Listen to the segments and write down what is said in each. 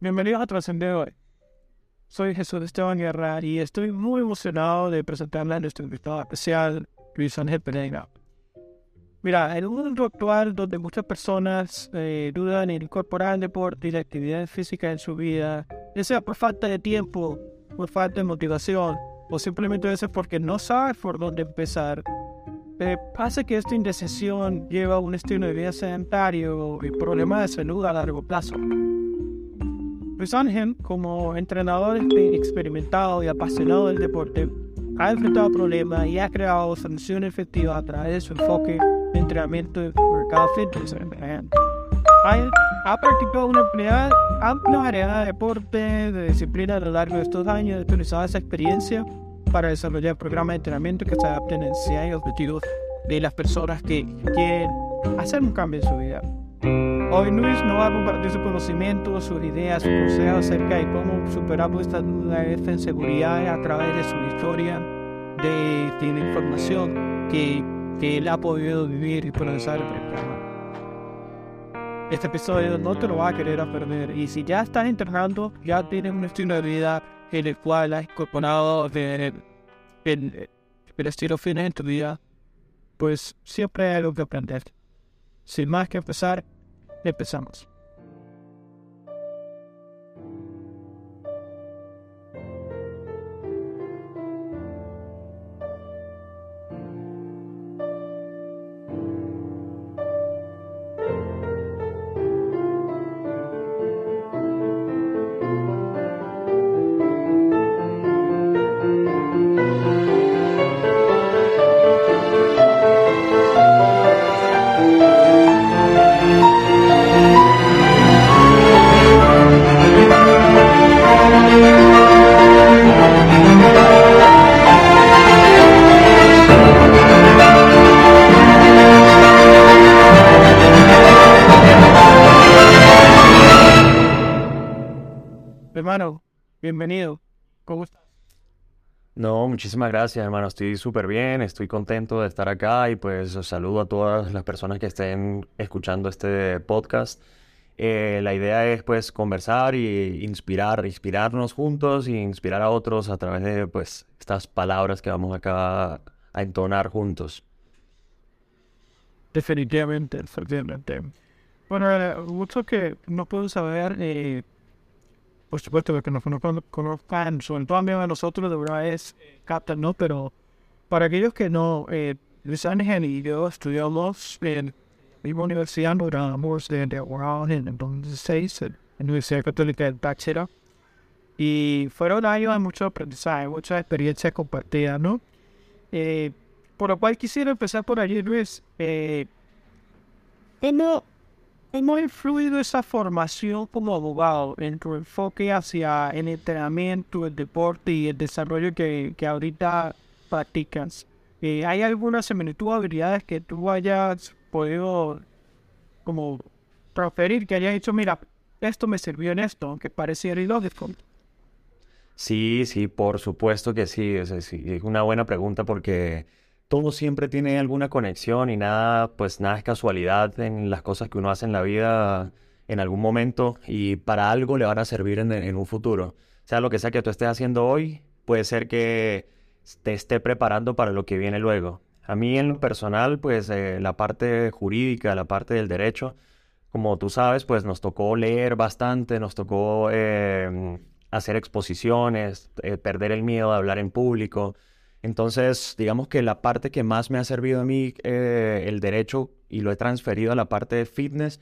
Bienvenidos a Trascender hoy. Soy Jesús Esteban Guerra y estoy muy emocionado de presentarle a nuestro invitado especial, Luis Ángel Pereira. Mira, en un mundo actual donde muchas personas eh, dudan en incorporar el deporte y la actividad física en su vida, ya sea por falta de tiempo, por falta de motivación o simplemente a veces porque no sabe por dónde empezar, eh, pasa que esta indecisión lleva a un estilo de vida sedentario y problemas de salud a largo plazo. Luis Ángel, como entrenador experimentado y apasionado del deporte, ha enfrentado problemas y ha creado soluciones efectivas a través de su enfoque de entrenamiento de mercado fitness. Ha, ha practicado una amplia, amplia variedad de deportes, de disciplinas a lo largo de estos años, ha utilizado esa experiencia para desarrollar programas de entrenamiento que se adapten a necesidades y objetivos de las personas que quieren hacer un cambio en su vida. Hoy Luis nos va a compartir su conocimiento, sus ideas, sus consejos acerca de cómo superar esta duda, esta inseguridad a través de su historia, de, de la información que, que él ha podido vivir y procesar en. Este episodio no te lo vas a querer perder y si ya estás entrenando, ya tienes un estilo de vida en el cual has incorporado el, el, el estilo fitness en tu vida, pues siempre hay algo que aprender. Sin más que empezar, empezamos. No, muchísimas gracias, hermano. Estoy súper bien, estoy contento de estar acá y pues saludo a todas las personas que estén escuchando este podcast. Eh, la idea es pues conversar y inspirar, inspirarnos juntos y inspirar a otros a través de pues estas palabras que vamos acá a entonar juntos. Definitivamente, definitivamente. Bueno, mucho que no puedo saber, eh, por supuesto, que nos conozcan, sobre todo a nosotros, de verdad es captan, ¿no? Pero para aquellos que no, eh, Luis Ángel y yo estudiamos en la universidad, nos graduamos de, de Oral en el 2016, en la Universidad Católica del Bachera. Y fueron años de mucho aprendizaje, mucha experiencia compartida, ¿no? Eh, por lo cual quisiera empezar por allí, Luis. Eh, ¿cómo, ¿Cómo ha influido esa formación como abogado en tu enfoque hacia el entrenamiento, el deporte y el desarrollo que, que ahorita practicas? Eh, ¿Hay alguna similitud o habilidades que tú hayas podido como transferir, que hayas dicho, mira, esto me sirvió en esto, aunque pareciera ilógico? Sí, sí, por supuesto que sí. Es, una buena pregunta porque todo siempre tiene alguna conexión y nada, pues nada es casualidad en las cosas que uno hace en la vida en algún momento y para algo le van a servir en, un futuro. Sea lo que sea que tú estés haciendo hoy, puede ser que te esté preparando para lo que viene luego. A mí en lo personal, pues eh, la parte jurídica, la parte del derecho, como tú sabes, pues nos tocó leer bastante, nos tocó eh, hacer exposiciones, eh, perder el miedo de hablar en público. Entonces, digamos que la parte que más me ha servido a mí, eh, el derecho, y lo he transferido a la parte de fitness,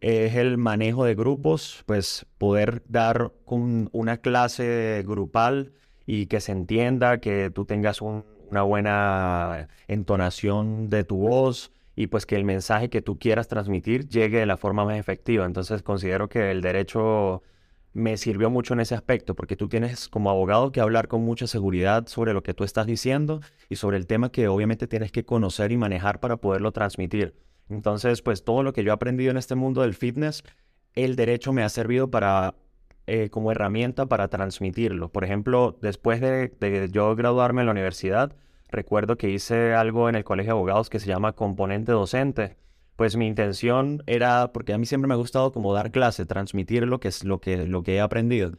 es el manejo de grupos, pues poder dar un- una clase grupal y que se entienda, que tú tengas un- una buena entonación de tu voz y pues que el mensaje que tú quieras transmitir llegue de la forma más efectiva. Entonces considero que el derecho me sirvió mucho en ese aspecto, porque tú tienes como abogado que hablar con mucha seguridad sobre lo que tú estás diciendo y sobre el tema que obviamente tienes que conocer y manejar para poderlo transmitir. Entonces, pues todo lo que yo he aprendido en este mundo del fitness, el derecho me ha servido para eh, como herramienta para transmitirlo. Por ejemplo, después de, de yo graduarme en la universidad, recuerdo que hice algo en el colegio de abogados que se llama componente docente, pues mi intención era, porque a mí siempre me ha gustado como dar clase, transmitir lo que es lo que, lo que he aprendido.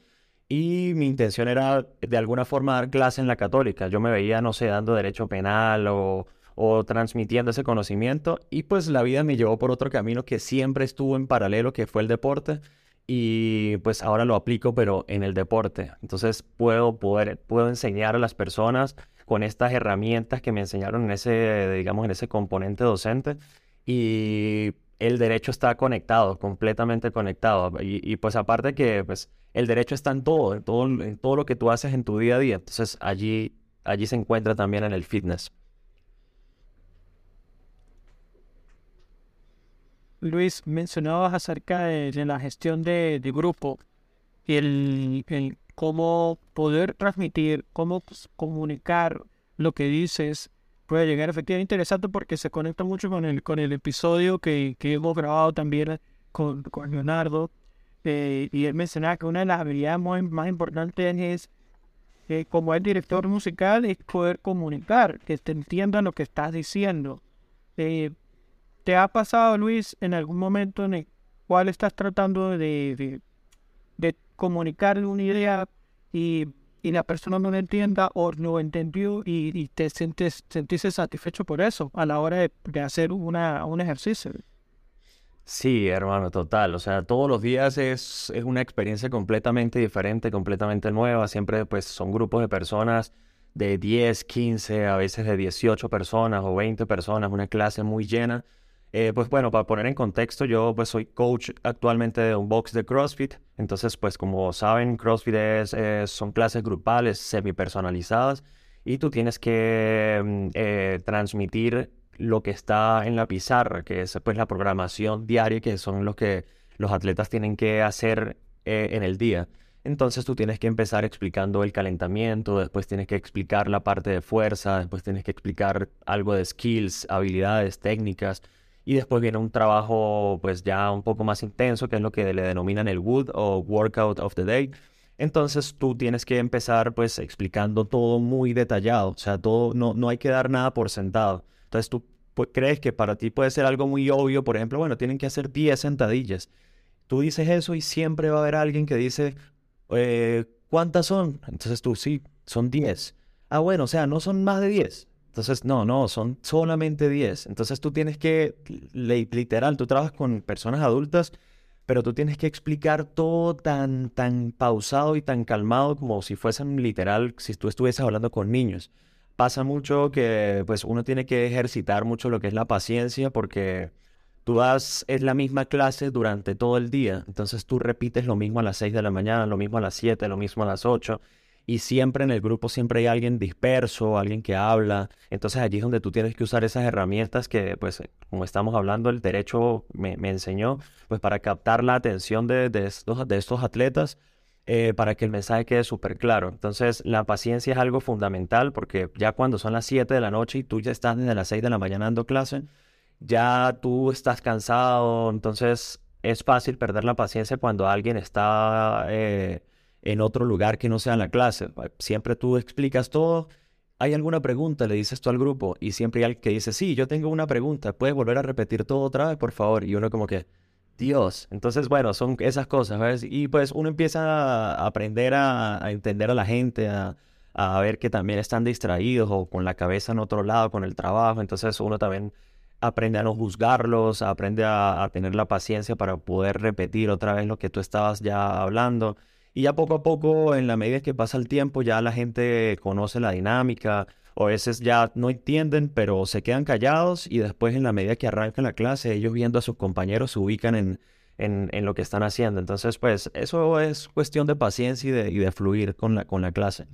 Y mi intención era de alguna forma dar clase en la católica. Yo me veía, no sé, dando derecho penal o, o transmitiendo ese conocimiento. Y pues la vida me llevó por otro camino que siempre estuvo en paralelo, que fue el deporte. Y pues ahora lo aplico, pero en el deporte. Entonces puedo, poder, puedo enseñar a las personas con estas herramientas que me enseñaron en ese, digamos, en ese componente docente y el derecho está conectado, completamente conectado. Y, pues aparte que pues, el derecho está en todo, en todo, en todo lo que tú haces en tu día a día. Entonces allí, allí se encuentra también en el fitness. Luis, mencionabas acerca de, la gestión de, grupo y el, el, cómo poder transmitir, cómo pues, comunicar lo que dices puede llegar efectivamente interesante porque se conecta mucho con el, con el episodio que, que hemos grabado también con, con Leonardo. Eh, y él mencionaba que una de las habilidades más, importantes es, eh, como el director musical, es poder comunicar, que te entiendan lo que estás diciendo. Eh, ¿Te ha pasado, Luis, en algún momento en el cual estás tratando de, de, de comunicar una idea y y la persona no lo entienda o no entendió y, te sientes, sentiste satisfecho por eso a la hora de, hacer una, un ejercicio. Sí, hermano, total. O sea, todos los días es, es, una experiencia completamente diferente, completamente nueva. Siempre pues son grupos de personas de 10, 15, a veces de 18 personas o 20 personas, una clase muy llena. Eh, pues bueno, para poner en contexto, yo pues soy coach actualmente de un box de CrossFit. Entonces, pues como saben, CrossFit es, son clases grupales, semi personalizadas y tú tienes que mm, eh, transmitir lo que está en la pizarra, que es pues la programación diaria, que son los que los atletas tienen que hacer eh, en el día. Entonces tú tienes que empezar explicando el calentamiento, después tienes que explicar la parte de fuerza, después tienes que explicar algo de skills, habilidades, técnicas y después viene un trabajo pues ya un poco más intenso, que es lo que le denominan el Wood o Workout of the Day. Entonces tú tienes que empezar pues explicando todo muy detallado, o sea, todo, no, no hay que dar nada por sentado. Entonces tú pues, crees que para ti puede ser algo muy obvio, por ejemplo, bueno, tienen que hacer 10 sentadillas. Tú dices eso y siempre va a haber alguien que dice, eh, ¿cuántas son? Entonces tú, sí, son 10. Ah, bueno, o sea, no son más de 10. Entonces, no, no, son solamente 10. Entonces tú tienes que, literal, tú trabajas con personas adultas, pero tú tienes que explicar todo tan, tan pausado y tan calmado como si fuesen literal, si tú estuvieses hablando con niños. Pasa mucho que pues uno tiene que ejercitar mucho lo que es la paciencia porque tú das, es la misma clase durante todo el día. Entonces tú repites lo mismo a las 6 de la mañana, lo mismo a las 7, lo mismo a las 8 y siempre en el grupo siempre hay alguien disperso, alguien que habla. Entonces allí es donde tú tienes que usar esas herramientas que, pues, como estamos hablando, el derecho me, enseñó, pues, para captar la atención de, de, estos, de estos atletas. Eh, para que el mensaje quede súper claro. Entonces, la paciencia es algo fundamental porque ya cuando son las 7 de la noche y tú ya estás desde las 6 de la mañana dando clase, ya tú estás cansado, entonces es fácil perder la paciencia cuando alguien está eh, en otro lugar que no sea en la clase. Siempre tú explicas todo. ¿Hay alguna pregunta? Le dices tú al grupo y siempre hay alguien que dice, sí, yo tengo una pregunta, ¿puedes volver a repetir todo otra vez, por favor? Y uno como que, Dios. Entonces, bueno, son esas cosas, ¿ves? Y pues uno empieza a aprender a, entender a la gente, a, ver que también están distraídos o con la cabeza en otro lado, con el trabajo. Entonces uno también aprende a no juzgarlos, aprende a tener la paciencia para poder repetir otra vez lo que tú estabas ya hablando. Y ya poco a poco, en la medida que pasa el tiempo, ya la gente conoce la dinámica, o a veces ya no entienden, pero se quedan callados y después en la medida que arranca la clase, ellos viendo a sus compañeros se ubican en, en, lo que están haciendo. Entonces, pues eso es cuestión de paciencia y de, y de fluir con la, con la clase.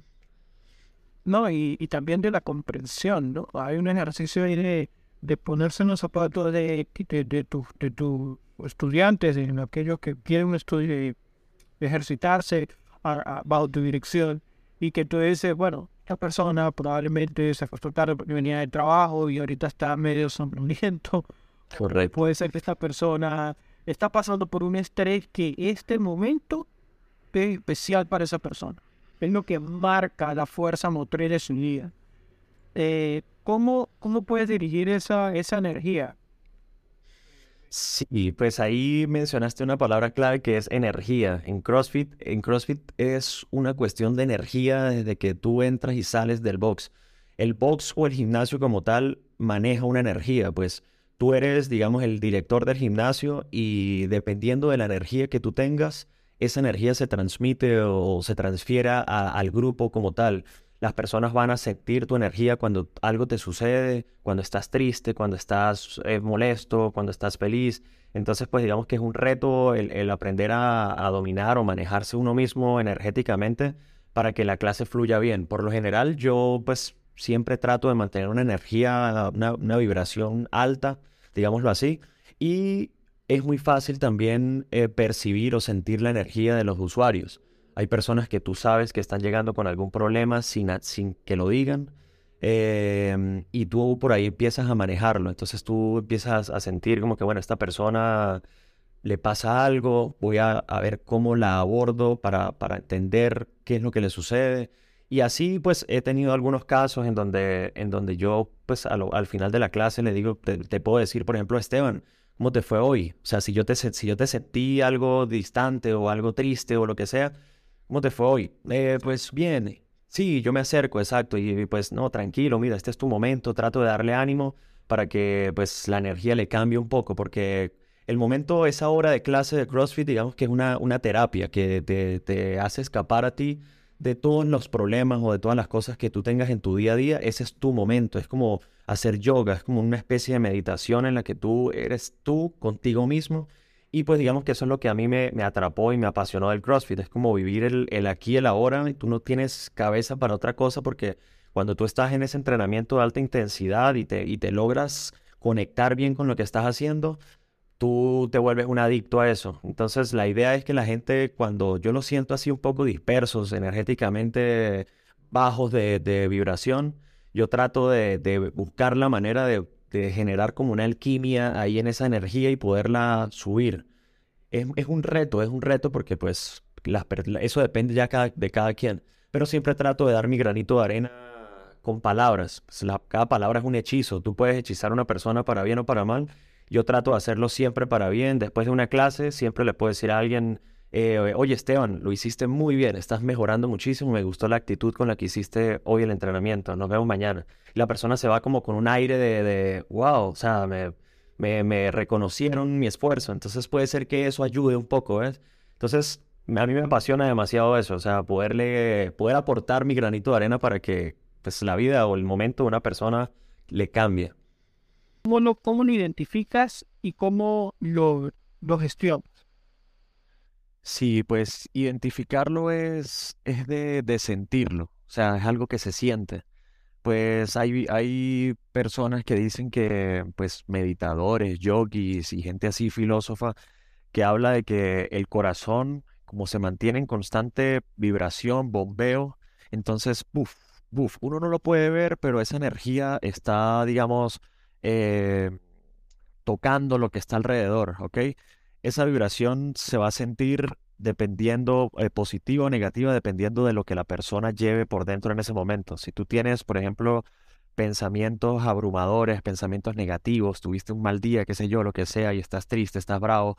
No, y, y, también de la comprensión, ¿no? Hay un ejercicio ahí de, de ponerse en los zapatos de, de, de tus tu estudiantes, de aquellos que quieren un estudio ejercitarse bajo tu dirección y que tú dices, bueno, esta persona probablemente se acostó tarde porque venía de trabajo y ahorita está medio somnoliento. Correcto. Puede ser que esta persona está pasando por un estrés que este momento es especial para esa persona. Es lo que marca la fuerza motriz de su día. Eh, ¿cómo, ¿Cómo puedes dirigir esa, esa energía? Sí, pues ahí mencionaste una palabra clave que es energía. En CrossFit, en CrossFit es una cuestión de energía desde que tú entras y sales del box. El box o el gimnasio como tal maneja una energía, pues tú eres, digamos, el director del gimnasio y dependiendo de la energía que tú tengas, esa energía se transmite o se transfiere al grupo como tal. Las personas van a sentir tu energía cuando algo te sucede, cuando estás triste, cuando estás eh, molesto, cuando estás feliz. Entonces, pues digamos que es un reto el, aprender a, dominar o manejarse uno mismo energéticamente para que la clase fluya bien. Por lo general, yo pues siempre trato de mantener una energía, una, vibración alta, digámoslo así, y es muy fácil también eh, percibir o sentir la energía de los usuarios. Hay personas que tú sabes que están llegando con algún problema sin, sin que lo digan. Em, y tú por ahí empiezas a manejarlo. Entonces tú empiezas a sentir como que, bueno, esta persona le pasa algo, voy a, ver cómo la abordo para, para, entender qué es lo que le sucede. Y así pues he tenido algunos casos en donde, en donde yo pues al final de la clase le digo, te, te, puedo decir, por ejemplo, Esteban, ¿cómo te fue hoy? O sea, si yo te, si yo te sentí algo distante o algo triste o lo que sea, ¿Cómo te fue hoy? Eh, pues bien, sí, yo me acerco, exacto, y, pues no, tranquilo, mira, este es tu momento, trato de darle ánimo para que pues la energía le cambie un poco, porque el momento, esa hora de clase de CrossFit, digamos que es una, una terapia que te, te hace escapar a ti de todos los problemas o de todas las cosas que tú tengas en tu día a día, ese es tu momento, es como hacer yoga, es como una especie de meditación en la que tú eres tú contigo mismo y pues digamos que eso es lo que a mí me, atrapó y me apasionó del CrossFit. Es como vivir el, el aquí y el ahora y tú no tienes cabeza para otra cosa porque cuando tú estás en ese entrenamiento de alta intensidad y te, y te logras conectar bien con lo que estás haciendo, tú te vuelves un adicto a eso. Entonces la idea es que la gente, cuando yo lo siento así un poco dispersos, energéticamente bajos de, de vibración, yo trato de, de buscar la manera de de generar como una alquimia ahí en esa energía y poderla subir. Es, un reto, es un reto porque pues eso depende ya de cada quien. Pero siempre trato de dar mi granito de arena con palabras. Pues, cada palabra es un hechizo. Tú puedes hechizar a una persona para bien o para mal. Yo trato de hacerlo siempre para bien. Después de una clase siempre le puedo decir a alguien, eh, oye Esteban, lo hiciste muy bien, estás mejorando muchísimo, me gustó la actitud con la que hiciste hoy el entrenamiento, nos vemos mañana. Y la persona se va como con un aire de, de wow, o sea, me, me, reconocieron mi esfuerzo, entonces puede ser que eso ayude un poco, ¿ves? Entonces, a mí me apasiona demasiado eso, o sea, poderle, poder aportar mi granito de arena para que pues, la vida o el momento de una persona le cambie. ¿Cómo lo, cómo lo identificas y cómo lo, lo gestionas? Sí, pues identificarlo es, es de, de sentirlo, o sea, es algo que se siente. Pues hay, hay personas que dicen que, pues, meditadores, yogis y gente así filósofa, que habla de que el corazón, como se mantiene en constante vibración, bombeo, entonces, buf, buf, uno no lo puede ver, pero esa energía está, digamos, eh, tocando lo que está alrededor, ¿ok? Esa vibración se va a sentir dependiendo, eh, positiva o negativa, dependiendo de lo que la persona lleve por dentro en ese momento. Si tú tienes, por ejemplo, pensamientos abrumadores, pensamientos negativos, tuviste un mal día, qué sé yo, lo que sea, y estás triste, estás bravo,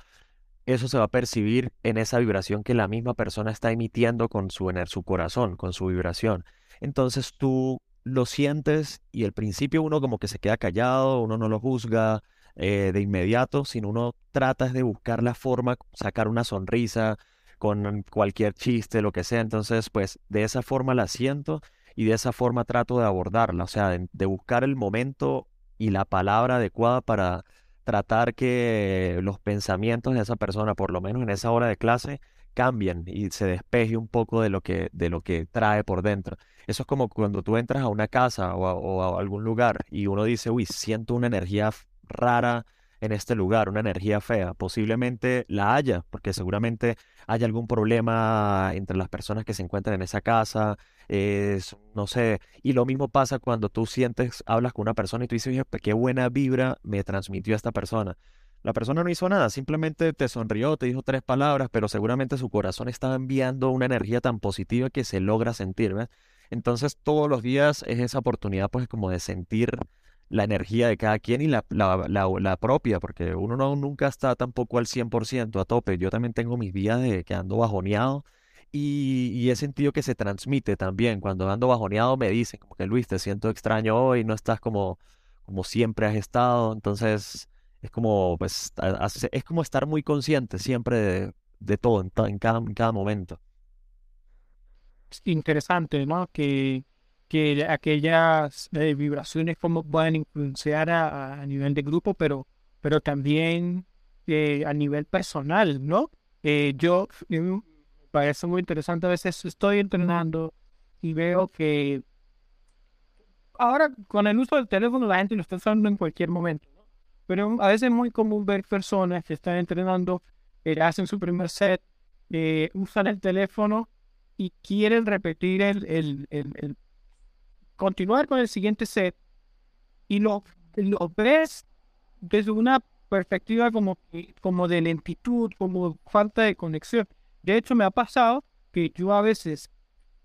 eso se va a percibir en esa vibración que la misma persona está emitiendo con su, su corazón, con su vibración. Entonces tú lo sientes y al principio uno como que se queda callado, uno no lo juzga, eh, de inmediato, sino uno trata de buscar la forma, sacar una sonrisa con cualquier chiste, lo que sea. Entonces, pues de esa forma la siento y de esa forma trato de abordarla, o sea, de, buscar el momento y la palabra adecuada para tratar que los pensamientos de esa persona, por lo menos en esa hora de clase, cambien y se despeje un poco de lo que, de lo que trae por dentro. Eso es como cuando tú entras a una casa o o a algún lugar y uno dice, uy, siento una energía rara en este lugar, una energía fea. Posiblemente la haya, porque seguramente hay algún problema entre las personas que se encuentran en esa casa, es, no sé, y lo mismo pasa cuando tú sientes, hablas con una persona y tú dices, qué buena vibra me transmitió esta persona. La persona no hizo nada, simplemente te sonrió, te dijo tres palabras, pero seguramente su corazón estaba enviando una energía tan positiva que se logra sentir. Entonces todos los días es esa oportunidad pues como de sentir la energía de cada quien y la, la, la, propia, porque uno no, nunca está tampoco al 100% a tope. Yo también tengo mis días de que ando bajoneado y, y, he sentido que se transmite también. Cuando ando bajoneado me dicen como que Luis, te siento extraño hoy, no estás como, como siempre has estado. Entonces es como, pues, es como estar muy consciente siempre de, de todo, en, cada, en cada momento. Interesante, ¿no? Que que aquellas eh, vibraciones como pueden influenciar a, nivel de grupo, pero, pero también eh, a nivel personal, ¿no? Eh, yo, me parece muy interesante, a veces estoy entrenando y veo que ahora con el uso del teléfono la gente lo está usando en cualquier momento, pero a veces es muy común ver personas que están entrenando, hacen su primer set, usan el teléfono y quieren repetir el, el continuar con el siguiente set y lo, lo ves desde una perspectiva como, como de lentitud, como falta de conexión. De hecho, me ha pasado que yo a veces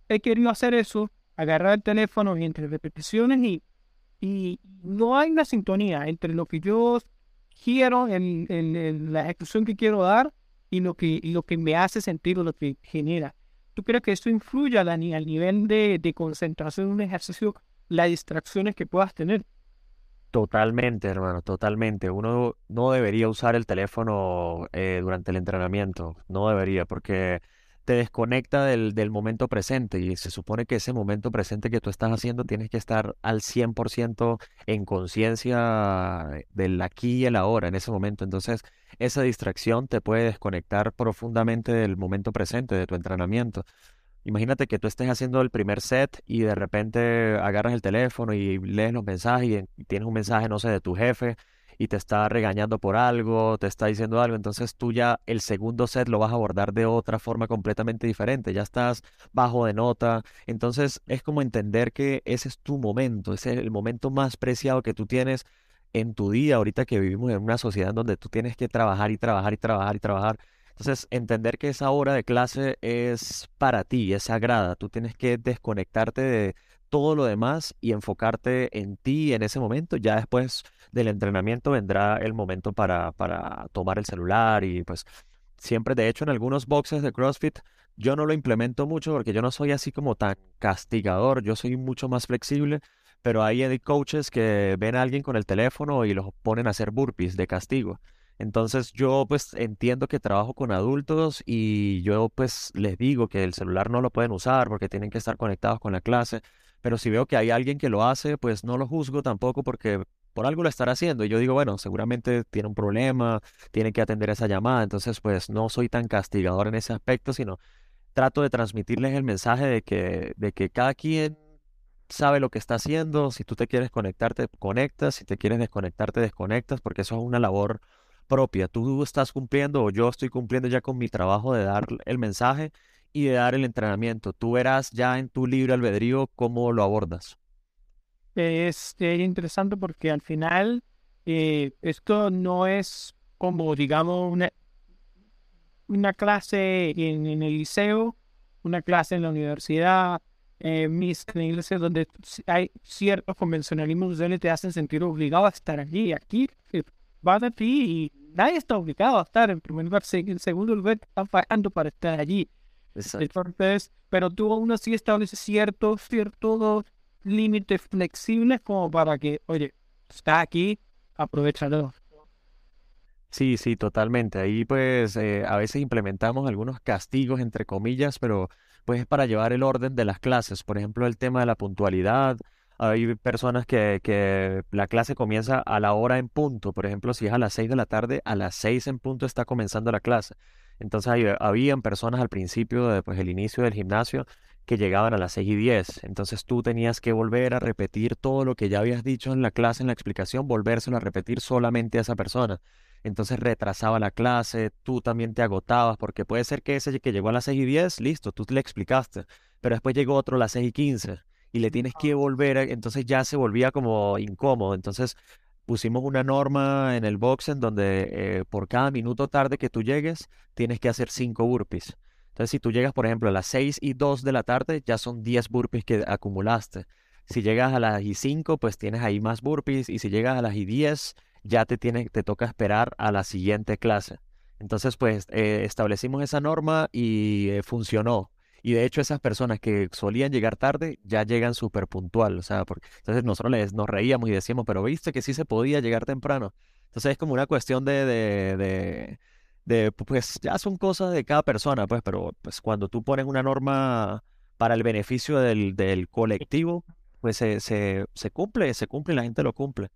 he querido hacer eso, agarrar el teléfono entre repeticiones y, y no hay una sintonía entre lo que yo quiero en, en, la ejecución que quiero dar y lo que, y lo que me hace sentir lo que genera. ¿Tú crees que esto influye al, nivel de, de concentración en un ejercicio, las distracciones que puedas tener? Totalmente, hermano, totalmente. Uno no debería usar el teléfono eh, durante el entrenamiento, no debería, porque te desconecta del, del, momento presente y se supone que ese momento presente que tú estás haciendo tienes que estar al 100% en conciencia del aquí y el ahora en ese momento. Entonces, esa distracción te puede desconectar profundamente del momento presente, de tu entrenamiento. Imagínate que tú estés haciendo el primer set y de repente agarras el teléfono y lees los mensajes y tienes un mensaje, no sé, de tu jefe y te está regañando por algo, te está diciendo algo, entonces tú ya el segundo set lo vas a abordar de otra forma completamente diferente, ya estás bajo de nota, entonces es como entender que ese es tu momento, ese es el momento más preciado que tú tienes en tu día, ahorita que vivimos en una sociedad donde tú tienes que trabajar y trabajar y trabajar y trabajar. Entonces, entender que esa hora de clase es para ti, es sagrada. Tú tienes que desconectarte de todo lo demás y enfocarte en ti en ese momento. Ya después del entrenamiento vendrá el momento para, para tomar el celular y pues siempre, de hecho, en algunos boxes de CrossFit yo no lo implemento mucho porque yo no soy así como tan castigador, yo soy mucho más flexible, pero hay coaches que ven a alguien con el teléfono y los ponen a hacer burpees de castigo. Entonces yo pues entiendo que trabajo con adultos y yo pues les digo que el celular no lo pueden usar porque tienen que estar conectados con la clase, pero si veo que hay alguien que lo hace, pues no lo juzgo tampoco porque por algo lo estará haciendo. Y yo digo, bueno, seguramente tiene un problema, tiene que atender esa llamada. Entonces, pues no soy tan castigador en ese aspecto, sino trato de transmitirles el mensaje de que, de que cada quien sabe lo que está haciendo. Si tú te quieres conectarte, conectas. Si te quieres desconectarte, desconectas, porque eso es una labor propia. Tú estás cumpliendo o yo estoy cumpliendo ya con mi trabajo de dar el mensaje y de dar el entrenamiento. Tú verás ya en tu libre albedrío cómo lo abordas es, interesante porque al final eh, esto no es como, digamos, una, una clase en, el liceo, una clase en la universidad, eh, mis iglesias donde hay ciertos convencionalismos que te hacen sentir obligado a estar allí. Aquí eh, vas a ti y nadie está obligado a estar en primer lugar. En segundo lugar, están pagando para estar allí. Entonces, pero tú aún así estableces ciertos, ciertos límites flexibles como para que, oye, está aquí, aprovechalo. Sí, sí, totalmente. Ahí pues eh, a veces implementamos algunos castigos, entre comillas, pero pues es para llevar el orden de las clases. Por ejemplo, el tema de la puntualidad. Hay personas que, que la clase comienza a la hora en punto. Por ejemplo, si es a las seis de la tarde, a las seis en punto está comenzando la clase. Entonces habían personas al principio, de, pues el inicio del gimnasio, que llegaban a las 6 y 10. Entonces tú tenías que volver a repetir todo lo que ya habías dicho en la clase, en la explicación, volvérselo a repetir solamente a esa persona. Entonces retrasaba la clase, tú también te agotabas, porque puede ser que ese que llegó a las 6 y 10, listo, tú le explicaste, pero después llegó otro a las 6 y 15 y le tienes que volver, entonces ya se volvía como incómodo. Entonces pusimos una norma en el box en donde eh, por cada minuto tarde que tú llegues, tienes que hacer 5 burpees. Entonces, si tú llegas, por ejemplo, a las 6 y 2 de la tarde, ya son 10 burpees que acumulaste. Si llegas a las y 5, pues tienes ahí más burpees. Y si llegas a las y 10, ya te, tiene, te toca esperar a la siguiente clase. Entonces, pues eh, establecimos esa norma y eh, funcionó. Y de hecho, esas personas que solían llegar tarde ya llegan súper puntual. O sea, entonces nosotros les, nos reíamos y decíamos, pero viste que sí se podía llegar temprano. Entonces es como una cuestión de, de, de, pues ya son cosas de cada persona, pues, pero pues cuando tú pones una norma para el beneficio del, del colectivo, pues se, se, se cumple, se cumple y la gente lo cumple.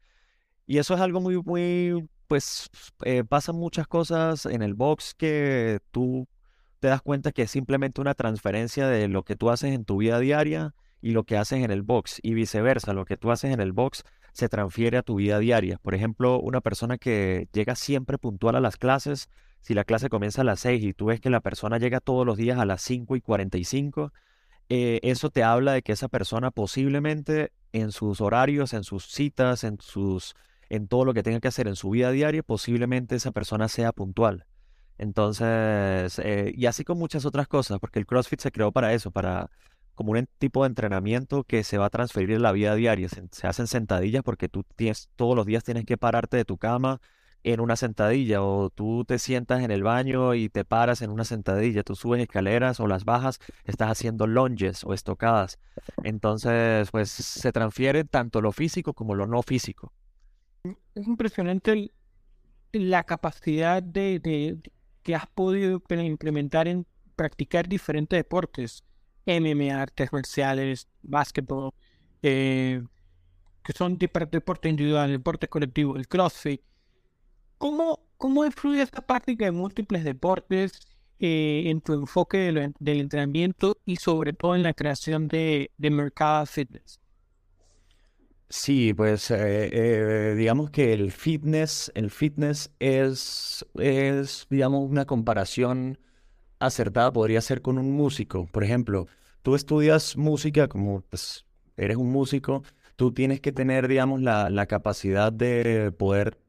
Y eso es algo muy, muy, pues eh, pasan muchas cosas en el box que tú te das cuenta que es simplemente una transferencia de lo que tú haces en tu vida diaria y lo que haces en el box y viceversa, lo que tú haces en el box se transfiere a tu vida diaria. Por ejemplo, una persona que llega siempre puntual a las clases, si la clase comienza a las 6 y tú ves que la persona llega todos los días a las 5 y 45, eh, eso te habla de que esa persona posiblemente en sus horarios, en sus citas, en sus en todo lo que tenga que hacer en su vida diaria, posiblemente esa persona sea puntual. Entonces, eh, y así con muchas otras cosas, porque el CrossFit se creó para eso, para como un tipo de entrenamiento que se va a transferir en la vida diaria. Se, hacen sentadillas porque tú tienes, todos los días tienes que pararte de tu cama en una sentadilla o tú te sientas en el baño y te paras en una sentadilla, tú subes escaleras o las bajas, estás haciendo lunges o estocadas. Entonces, pues se transfiere tanto lo físico como lo no físico. Es impresionante la capacidad de que has podido implementar en practicar diferentes deportes, MMA, artes marciales, básquetbol, eh, que son deportes individuales, deportes colectivos, el CrossFit. ¿Cómo, cómo influye esta práctica de múltiples deportes eh, en tu enfoque del entrenamiento y sobre todo en la creación de, de mercado fitness? Sí, pues eh, eh, digamos que el fitness, el fitness es, es, digamos, una comparación acertada, podría ser con un músico. Por ejemplo, tú estudias música, como pues, eres un músico, tú tienes que tener, digamos, la, la capacidad de poder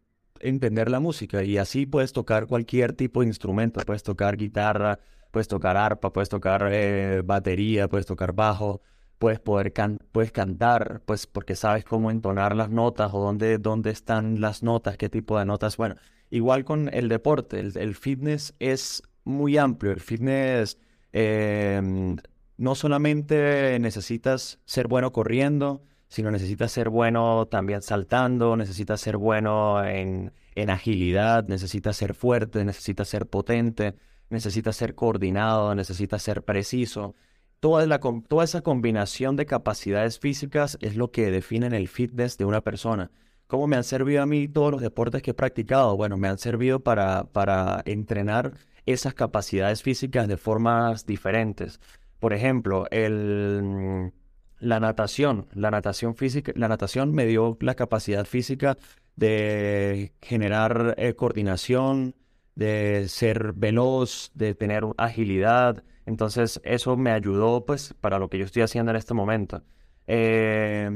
entender la música y así puedes tocar cualquier tipo de instrumento, puedes tocar guitarra, puedes tocar arpa, puedes tocar eh, batería, puedes tocar bajo puedes poder puedes cantar, pues porque sabes cómo entonar las notas o dónde, dónde están las notas, qué tipo de notas. Bueno, igual con el deporte, el, fitness es muy amplio. El fitness em, no solamente necesitas ser bueno corriendo, sino necesitas ser bueno también saltando, necesitas ser bueno en, en agilidad, necesitas ser fuerte, necesitas ser potente, necesitas ser coordinado, necesitas ser preciso. Toda, esa combinación de capacidades físicas es lo que define el fitness de una persona. ¿Cómo me han servido a mí todos los deportes que he practicado? Bueno, me han servido para, para entrenar esas capacidades físicas de formas diferentes. Por ejemplo, el, la natación. La natación física, la natación me dio la capacidad física de generar eh, coordinación, de ser veloz, de tener agilidad, entonces eso me ayudó pues para lo que yo estoy haciendo en este momento. Eh,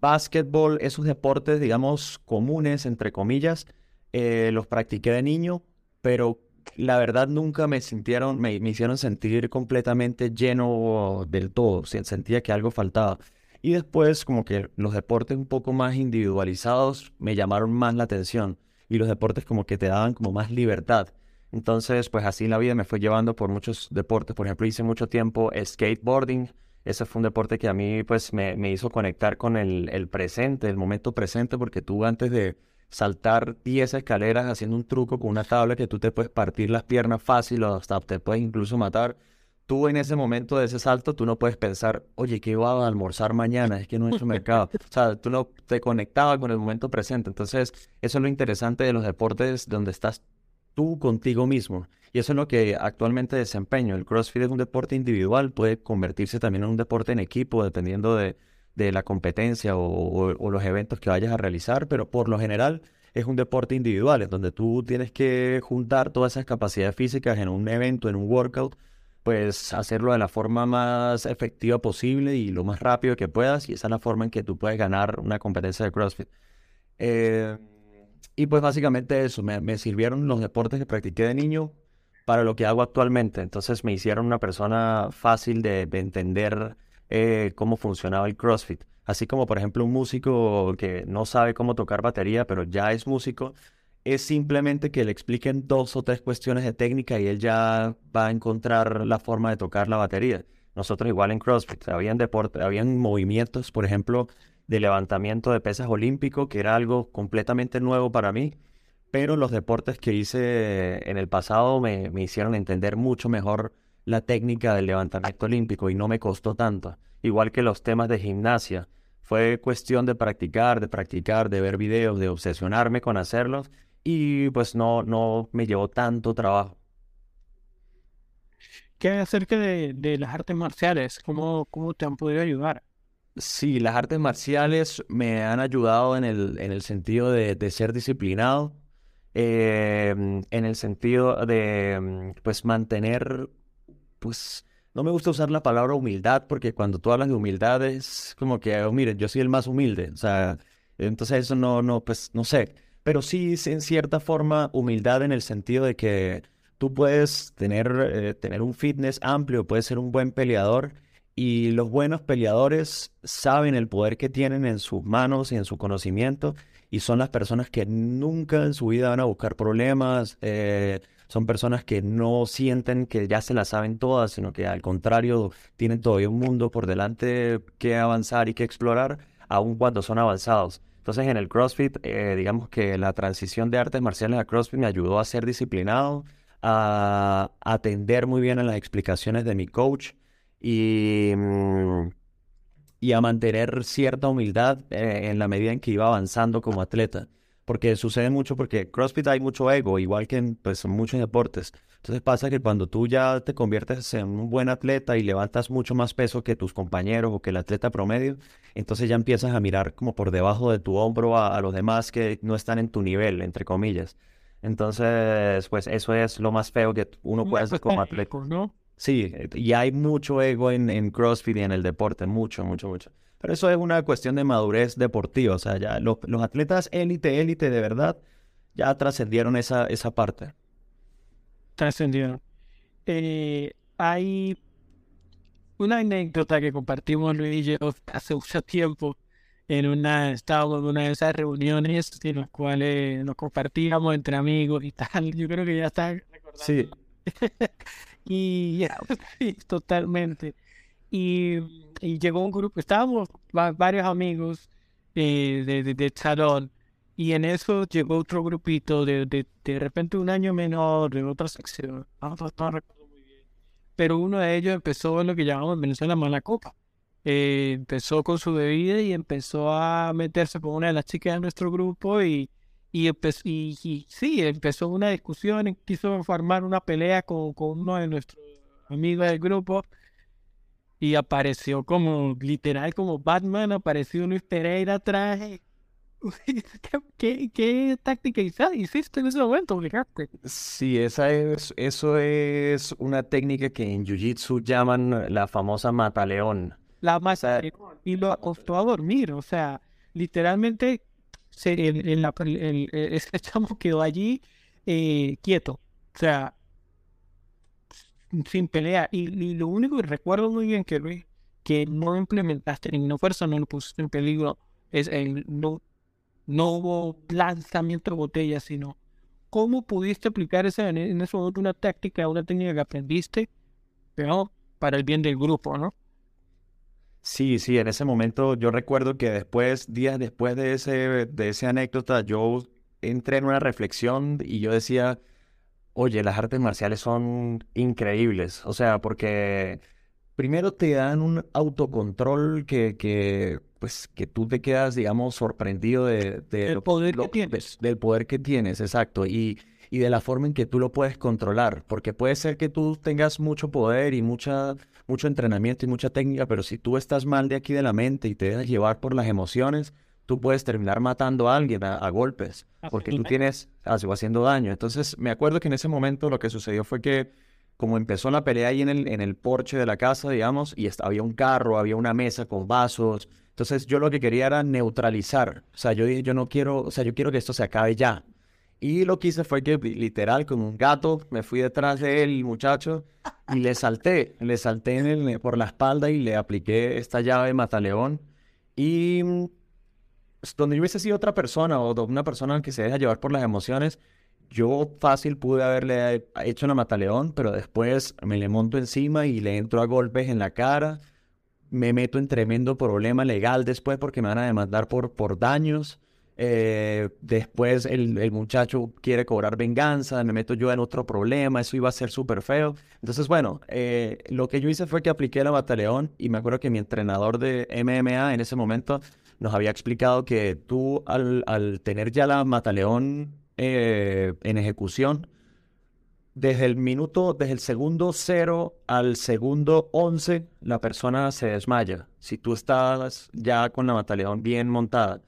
básquetbol, esos deportes digamos comunes, entre comillas, eh, los practiqué de niño, pero la verdad nunca me sintieron, me, me, hicieron sentir completamente lleno del todo, sentía que algo faltaba. Y después como que los deportes un poco más individualizados me llamaron más la atención y los deportes como que te daban como más libertad. Entonces, pues así la vida me fue llevando por muchos deportes. Por ejemplo, hice mucho tiempo skateboarding. Ese fue un deporte que a mí pues me, me hizo conectar con el, el, presente, el momento presente, porque tú antes de saltar 10 escaleras haciendo un truco con una tabla que tú te puedes partir las piernas fácil o hasta te puedes incluso matar, tú en ese momento de ese salto, tú no puedes pensar, oye, ¿qué voy a almorzar mañana? Es que no he hecho mercado. O sea, tú no te conectabas con el momento presente. Entonces, eso es lo interesante de los deportes donde estás tú contigo mismo. Y eso es lo que actualmente desempeño. El CrossFit es un deporte individual, puede convertirse también en un deporte en equipo, dependiendo de, de la competencia o, los eventos que vayas a realizar, pero por lo general es un deporte individual, en donde tú tienes que juntar todas esas capacidades físicas en un evento, en un workout, pues hacerlo de la forma más efectiva posible y lo más rápido que puedas, y esa es la forma en que tú puedes ganar una competencia de CrossFit. Eh, y pues básicamente eso, me, sirvieron los deportes que practiqué de niño para lo que hago actualmente. Entonces me hicieron una persona fácil de, entender eh, cómo funcionaba el CrossFit. Así como, por ejemplo, un músico que no sabe cómo tocar batería, pero ya es músico, es simplemente que le expliquen dos o tres cuestiones de técnica y él ya va a encontrar la forma de tocar la batería. Nosotros igual en CrossFit, habían deportes, habían movimientos, por ejemplo, de levantamiento de pesas olímpico, que era algo completamente nuevo para mí, pero los deportes que hice en el pasado me, me hicieron entender mucho mejor la técnica del levantamiento olímpico y no me costó tanto, igual que los temas de gimnasia. Fue cuestión de practicar, de practicar, de ver videos, de obsesionarme con hacerlos y pues no, no me llevó tanto trabajo. ¿Qué acerca de, de las artes marciales? ¿Cómo, ¿Cómo te han podido ayudar? Sí, las artes marciales me han ayudado en el, en el sentido de, de ser disciplinado, em, en el sentido de mm, pues mantener, pues no me gusta usar la palabra humildad porque cuando tú hablas de humildad es como que, oh, miren, yo soy el más humilde, o sea, entonces eso no, no, pues no sé, pero sí en cierta forma humildad en el sentido de que tú puedes tener, eh, tener un fitness amplio, puedes ser un buen peleador y los buenos peleadores saben el poder que tienen en sus manos y en su conocimiento y son las personas que nunca en su vida van a buscar problemas, eh, son personas que no sienten que ya se las saben todas, sino que al contrario tienen todavía un mundo por delante que avanzar y que explorar, aun cuando son avanzados. Entonces en el CrossFit, eh, digamos que la transición de artes marciales a CrossFit me ayudó a ser disciplinado, a atender muy bien a las explicaciones de mi coach y, mm, y a mantener cierta humildad eh, en la medida en que iba avanzando como atleta. Porque sucede mucho, porque CrossFit hay mucho ego, igual que en, pues, muchos deportes. Entonces pasa que cuando tú ya te conviertes en un buen atleta y levantas mucho más peso que tus compañeros o que el atleta promedio, entonces ya empiezas a mirar como por debajo de tu hombro a, a los demás que no están en tu nivel, entre comillas. Entonces, pues eso es lo más feo que uno puede hacer como atleta. ¿no? Sí, y hay mucho ego en, en CrossFit y en el deporte, mucho, mucho, mucho. Pero eso es una cuestión de madurez deportiva, o sea, ya los, los atletas élite, élite de verdad, ya trascendieron esa, esa parte. Trascendieron. Eh, hay una anécdota que compartimos Luis y yo hace mucho tiempo en una, estábamos en una de esas reuniones en las cuales nos compartíamos entre amigos y tal. Yo creo que ya está recordando. Sí. y ya, sí, totalmente. Y, y llegó un grupo, estábamos va- varios amigos eh, de, de, del salón y en eso llegó otro grupito de, de, de repente un año menor, de otra sección, no, muy bien. Pero uno de ellos empezó lo que llamamos en Venezuela mala copa. Eh, empezó con su bebida y empezó a meterse con una de las chicas de nuestro grupo y, y, empe- y, y sí, empezó una discusión, quiso formar una pelea con, con uno de nuestros amigos del grupo y apareció como, literal, como Batman, apareció Luis Pereira atrás. ¿Qué, qué, qué táctica hiciste en ese momento? Fíjate. Sí, esa es, eso es una técnica que en Jiu-Jitsu llaman la famosa mataleón. La más y lo acostó a dormir, o sea, literalmente se, el- ese chamo quedó allí eh, quieto, o sea, sin pelear. Y, lo único que recuerdo muy bien que Luis, que no implementaste ninguna fuerza, no lo pusiste en peligro, es el no, no hubo lanzamiento de botellas, sino cómo pudiste aplicar en ese momento una táctica, una técnica que aprendiste, pero para el bien del grupo, ¿no? Sí, sí, en ese momento yo recuerdo que después, días después de ese, de esa anécdota, yo entré en una reflexión y yo decía, oye, las artes marciales son increíbles. O sea, porque primero te dan un autocontrol que, que pues, que tú te quedas, digamos, sorprendido de, de El lo- poder que lo- tienes. del poder que tienes, exacto. Y, y de la forma en que tú lo puedes controlar. Porque puede ser que tú tengas mucho poder y mucha, mucho entrenamiento y mucha técnica, pero si tú estás mal de aquí de la mente y te dejas llevar por las emociones, tú puedes terminar matando a alguien a, a golpes. Porque tú tienes, haciendo daño. Entonces, me acuerdo que en ese momento lo que sucedió fue que como empezó la pelea ahí en el, en el porche de la casa, digamos, y había un carro, había una mesa con vasos. Entonces yo lo que quería era neutralizar. O sea, yo dije, yo no quiero, o sea, yo quiero que esto se acabe ya. Y lo que hice fue que literal, como un gato, me fui detrás de él, muchacho, y le salté, le salté en el- por la espalda y le apliqué esta llave de mataleón. Y mm, donde yo hubiese sido otra persona o una persona que se deja llevar por las emociones, yo fácil pude haberle hecho una mataleón, pero después me le monto encima y le entro a golpes en la cara. Me meto en tremendo problema legal después porque me van a demandar por, por daños. Eh, después el, muchacho quiere cobrar venganza, me meto yo en otro problema, eso iba a ser súper feo. Entonces, bueno, eh, lo que yo hice fue que apliqué la Mataleón y me acuerdo que mi entrenador de MMA en ese momento nos había explicado que tú al, tener ya la Mataleón eh, en ejecución, desde el minuto, desde el segundo 0 al segundo 11, la persona se desmaya. Si tú estás ya con la Mataleón bien montada.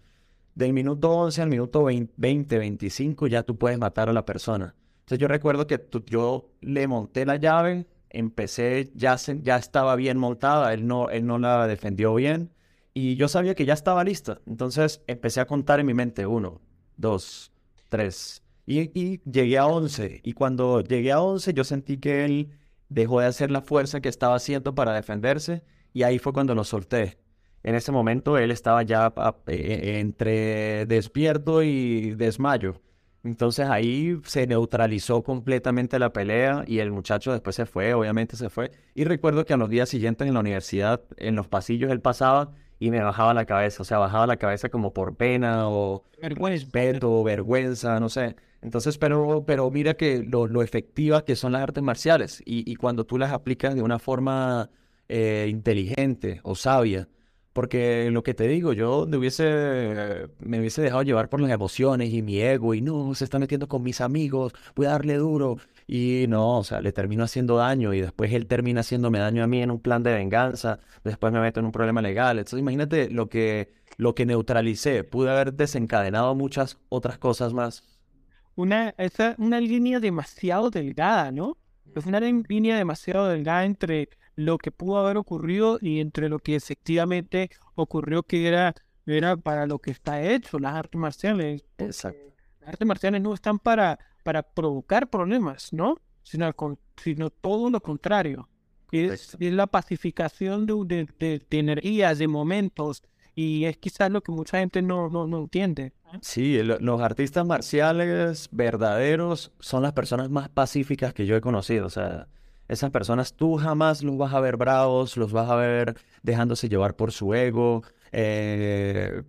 Del minuto 11 al minuto 20, 25, ya tú puedes matar a la persona. Entonces yo recuerdo que tú- yo le monté la llave, empecé, ya, se- ya estaba bien montada, él no, él no la defendió bien y yo sabía que ya estaba lista. Entonces empecé a contar en mi mente, uno, dos, tres, y, y llegué a 11. Y cuando llegué a 11 yo sentí que él dejó de hacer la fuerza que estaba haciendo para defenderse y ahí fue cuando lo solté. En ese momento él estaba ya a- eh, entre despierto y desmayo. Entonces ahí se neutralizó completamente la pelea y el muchacho después se fue, obviamente se fue. Y recuerdo que a los días siguientes en la universidad, en los pasillos él pasaba y me bajaba la cabeza, o sea, bajaba la cabeza como por pena o Vergüenza. respeto, vergüenza, no sé. Entonces, pero, pero mira que lo, lo efectivas que son las artes marciales y, y cuando tú las aplicas de una forma eh, inteligente o sabia, porque lo que te digo, yo me hubiese, me hubiese dejado llevar por las emociones y mi ego y no, se está metiendo con mis amigos, voy a darle duro y no, o sea, le termino haciendo daño y después él termina haciéndome daño a mí en un plan de venganza, después me meto en un problema legal. Entonces, imagínate lo que, lo que neutralicé, pude haber desencadenado muchas otras cosas más. Una, esa, una línea demasiado delgada, ¿no? Es una línea demasiado delgada entre lo que pudo haber ocurrido y entre lo que efectivamente ocurrió que era, era para lo que está hecho, las artes marciales. Exacto. Las artes marciales no están para, para provocar problemas, ¿no? Sino, sino todo lo contrario. Es, es la pacificación de, de, de- de energías, de momentos, y es quizás lo que mucha gente no, no, no entiende. Sí, lo- los artistas marciales verdaderos son las personas más pacíficas que yo he conocido. O sea, esas personas tú jamás los vas a ver bravos, los vas a ver dejándose llevar por su ego. eh,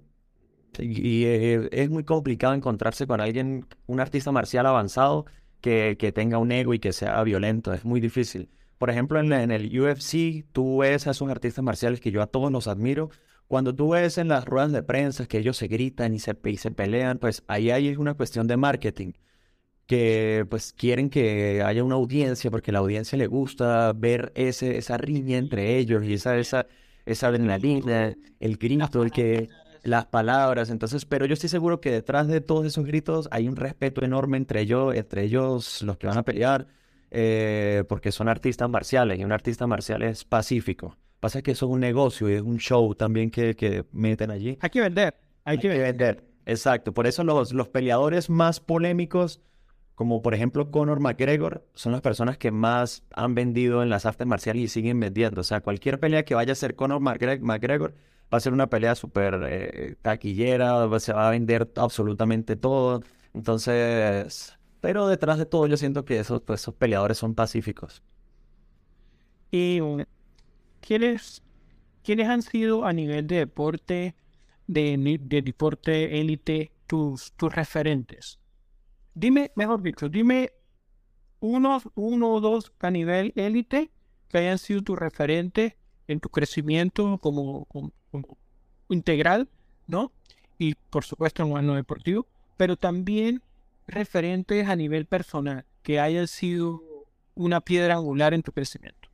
y eh, es muy complicado encontrarse con alguien, un artista marcial avanzado, que, que tenga un ego y que sea violento. Es muy difícil. Por ejemplo, en, el UFC, tú ves a esos artistas marciales que yo a todos los admiro. Cuando tú ves en las ruedas de prensa que ellos se gritan y se, y se pelean, pues ahí hay una cuestión de marketing, que pues quieren que haya una audiencia, porque la audiencia le gusta ver ese, esa riña entre ellos y esa, esa, esa adrenalina, el grito, el que, las palabras. Entonces, pero yo estoy seguro que detrás de todos esos gritos hay un respeto enorme entre ellos, entre ellos los que van a pelear, eh, porque son artistas marciales y un artista marcial es pacífico. Pasa que eso es un negocio y es un show también que, que meten allí. Hay que vender, hay que vender. vender. Exacto. Por eso los, los peleadores más polémicos, como por ejemplo Conor McGregor, son las personas que más han vendido en las artes marciales y siguen vendiendo. O sea, cualquier pelea que vaya a ser Conor McGre- McGregor va a ser una pelea súper eh, taquillera, se va a vender absolutamente todo. Entonces, pero detrás de todo yo siento que esos, pues, esos peleadores son pacíficos. Y ¿quiénes, quiénes han sido a nivel de deporte, de, de deporte élite, tus, tus referentes? Dime, mejor dicho, dime unos, uno o dos a nivel élite que hayan sido tus referentes en tu crecimiento como, integral, ¿no? Y por supuesto en lo deportivo, pero también referentes a nivel personal que hayan sido una piedra angular en tu crecimiento.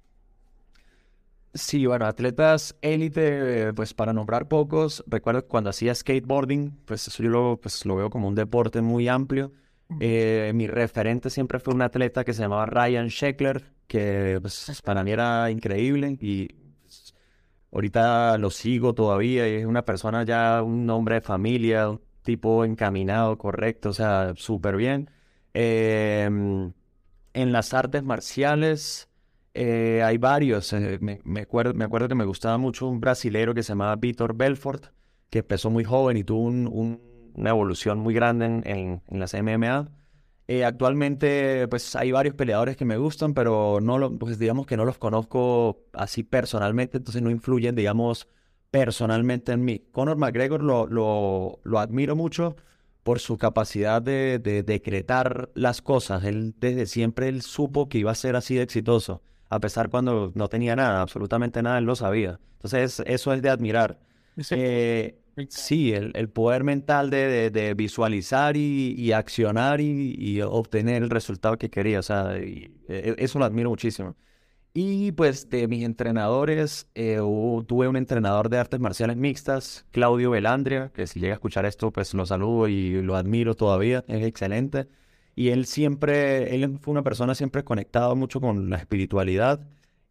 Sí, bueno, atletas élite, pues para nombrar pocos, recuerdo cuando hacía skateboarding, pues eso yo lo, pues, lo veo como un deporte muy amplio. Eh, mi referente siempre fue un atleta que se llamaba Ryan Sheckler, que pues, para mí era increíble y pues, ahorita lo sigo todavía y es una persona ya, un hombre de familia, tipo encaminado, correcto, o sea, súper bien. Em, en las artes marciales eh, hay varios. Eh, me, acuerdo, me acuerdo que me gustaba mucho un brasilero que se llamaba Vitor Belfort, que empezó muy joven y tuvo una evolución muy grande en, en, las MMA. Eh, actualmente, pues hay varios peleadores que me gustan, pero no lo, pues digamos que no los conozco así personalmente, entonces no influyen, digamos, personalmente en mí. Conor McGregor lo, lo, lo admiro mucho por su capacidad de, de, decretar las cosas. Él desde siempre él supo que iba a ser así de exitoso, a pesar cuando no tenía nada, absolutamente nada, él lo sabía. Entonces eso es de admirar. Eh, sí, el, el, poder mental de, de visualizar y, y accionar y, y, obtener el resultado que quería. O sea, e, eso lo admiro muchísimo. Y pues de mis entrenadores, eh, tuve un entrenador de artes marciales mixtas, Claudio Belandria, que si llega a escuchar esto, pues lo saludo y lo admiro todavía, es excelente. Y él siempre, él fue una persona siempre conectada mucho con la espiritualidad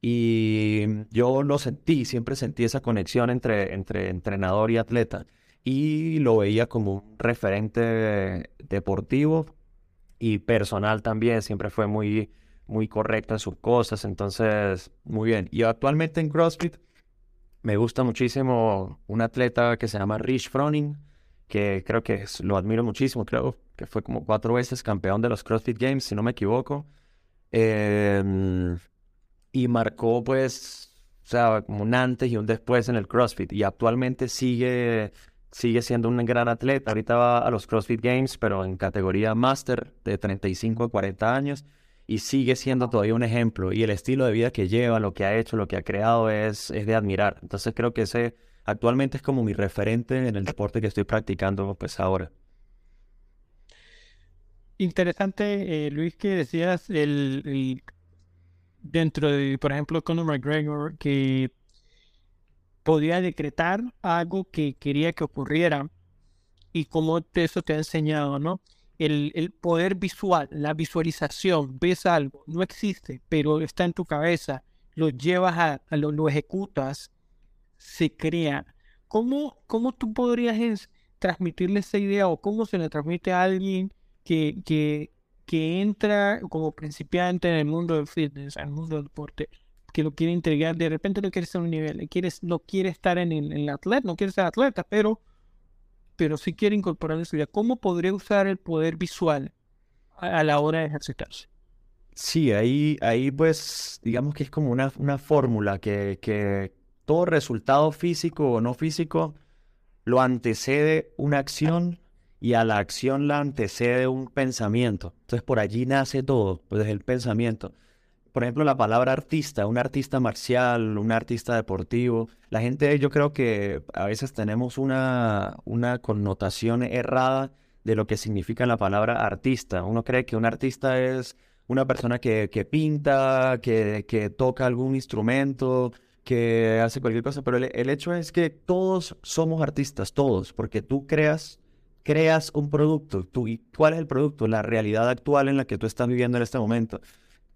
y yo lo sentí, siempre sentí esa conexión entre, entre entrenador y atleta y lo veía como un referente deportivo y personal también, siempre fue muy muy correcto en sus cosas, entonces, muy bien. Y actualmente en CrossFit me gusta muchísimo un atleta que se llama Rich Froning, que creo que lo admiro muchísimo, creo que fue como cuatro veces campeón de los CrossFit Games, si no me equivoco. Em, y marcó pues, o sea, como un antes y un después en el CrossFit. Y actualmente sigue, sigue siendo un gran atleta. Ahorita va a los CrossFit Games, pero en categoría Master de 35 a 40 años y sigue siendo todavía un ejemplo. Y el estilo de vida que lleva, lo que ha hecho, lo que ha creado es, es de admirar. Entonces creo que ese actualmente es como mi referente en el deporte que estoy practicando pues ahora. Interesante, eh, Luis, que decías el, dentro de, por ejemplo, Conor McGregor, que podía decretar algo que quería que ocurriera y cómo eso te ha enseñado, ¿no? el, poder visual, la visualización, ves algo, no existe, pero está en tu cabeza, lo llevas a, lo, ejecutas, se crea. ¿Cómo, ¿Cómo tú podrías transmitirle esa idea o cómo se le transmite a alguien que, que, que entra como principiante en el mundo del fitness, en el mundo del deporte, que lo quiere integrar, de repente no quiere en un nivel, no quiere estar en el, en el atleta, no quiere ser atleta, pero pero si quiere incorporar en su vida, ¿cómo podría usar el poder visual a, la hora de ejercitarse? Sí, ahí, ahí pues digamos que es como una, una fórmula que, que todo resultado físico o no físico lo antecede una acción y a la acción la antecede un pensamiento. Entonces por allí nace todo, pues desde el pensamiento por ejemplo, la palabra artista, un artista marcial, un artista deportivo, la gente yo creo que a veces tenemos una, una connotación errada de lo que significa la palabra artista. Uno cree que un artista es una persona que, que pinta, que, que, toca algún instrumento, que hace cualquier cosa, pero el, hecho es que todos somos artistas, todos, porque tú creas creas un producto. Tú, ¿Y cuál es el producto? La realidad actual en la que tú estás viviendo en este momento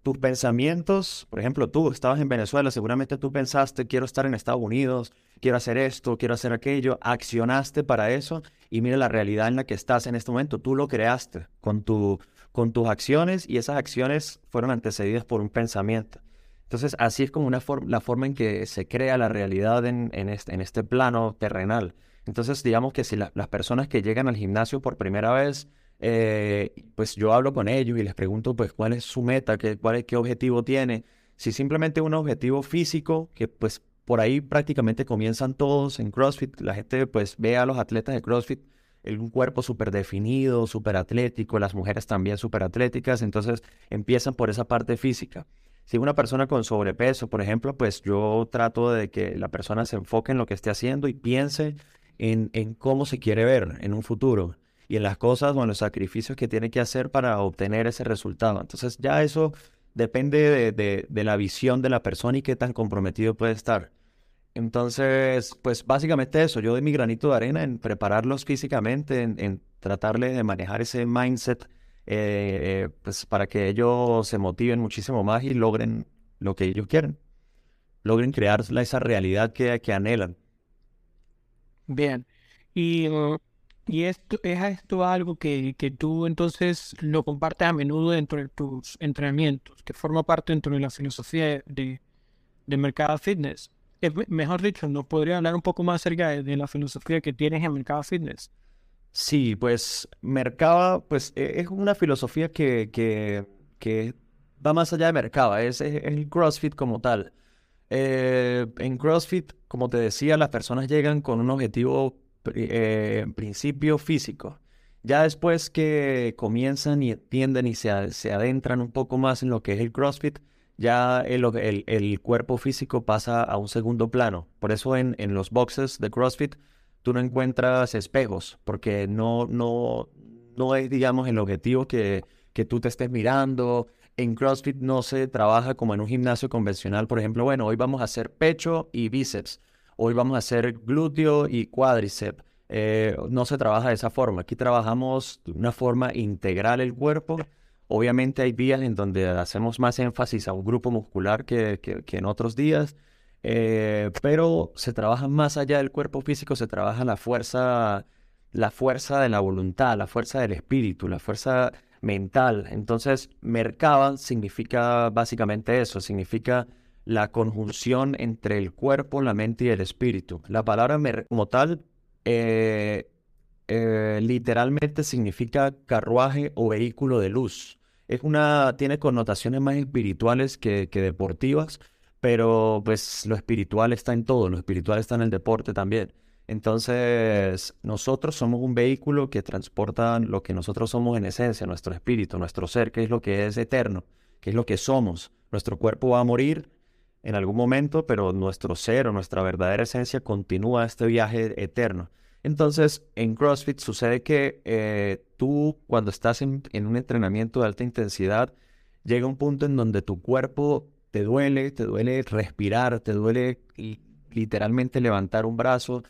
tus pensamientos, por ejemplo, tú estabas en Venezuela, seguramente tú pensaste, quiero estar en Estados Unidos, quiero hacer esto, quiero hacer aquello, accionaste para eso y mira la realidad en la que estás en este momento, tú lo creaste con, tu, con tus acciones y esas acciones fueron antecedidas por un pensamiento. Entonces, así es como una la forma en que se crea la realidad en, en, este, en este plano terrenal. Entonces, digamos que si las personas que llegan al gimnasio por primera vez eh, pues yo hablo con ellos y les pregunto pues cuál es su meta, qué, cuál es, qué objetivo tiene. Si simplemente un objetivo físico, que pues por ahí prácticamente comienzan todos en CrossFit, la gente pues ve a los atletas de CrossFit un cuerpo súper definido, súper atlético, las mujeres también súper atléticas, entonces empiezan por esa parte física. Si una persona con sobrepeso, por ejemplo, pues yo trato de que la persona se enfoque en lo que esté haciendo y piense en, en cómo se quiere ver en un futuro y en las cosas o en los sacrificios que tiene que hacer para obtener ese resultado. Entonces ya eso depende de, de, la visión de la persona y qué tan comprometido puede estar. Entonces, pues básicamente eso, yo doy mi granito de arena en prepararlos físicamente, en, en tratarle de manejar ese mindset, eh, eh, pues para que ellos se motiven muchísimo más y logren lo que ellos quieren, logren crear esa realidad que, que anhelan. Bien, y y esto es esto algo que, que tú entonces lo compartes a menudo dentro de tus entrenamientos, que forma parte dentro de la filosofía de, de Mercado Fitness. mejor dicho, ¿nos podría hablar un poco más acerca de, la filosofía que tienes en Mercado Fitness? Sí, pues Mercado pues, e, es una filosofía que, que, que va más allá de Mercado, es, el CrossFit como tal. Eh, en CrossFit, como te decía, las personas llegan con un objetivo eh, principio físico. Ya después que comienzan y entienden y se, adentran un poco más en lo que es el CrossFit, ya el, el, cuerpo físico pasa a un segundo plano. Por eso en, en, los boxes de CrossFit tú no encuentras espejos, porque no, no, no es, digamos, el objetivo que, que tú te estés mirando. En CrossFit no se trabaja como en un gimnasio convencional, por ejemplo, bueno, hoy vamos a hacer pecho y bíceps hoy vamos a hacer glúteo y cuádriceps. Eh, no se trabaja de esa forma. Aquí trabajamos de una forma integral el cuerpo. Obviamente hay días en donde hacemos más énfasis a un grupo muscular que, en otros días, eh, pero se trabaja más allá del cuerpo físico, se trabaja la fuerza, la fuerza de la voluntad, la fuerza del espíritu, la fuerza mental. Entonces, Merkaba significa básicamente eso, significa la conjunción entre el cuerpo, la mente y el espíritu. La palabra como tal eh, eh, literalmente significa carruaje o vehículo de luz. Es una, tiene connotaciones más espirituales que, que deportivas, pero pues lo espiritual está en todo, lo espiritual está en el deporte también. Entonces, nosotros somos un vehículo que transporta lo que nosotros somos en esencia, nuestro espíritu, nuestro ser, que es lo que es eterno, que es lo que somos. Nuestro cuerpo va a morir, en algún momento, pero nuestro ser o nuestra verdadera esencia continúa este viaje eterno. Entonces, en CrossFit sucede que eh, tú cuando estás en, un entrenamiento de alta intensidad, llega un punto en donde tu cuerpo te duele, te duele respirar, te duele literalmente levantar un brazo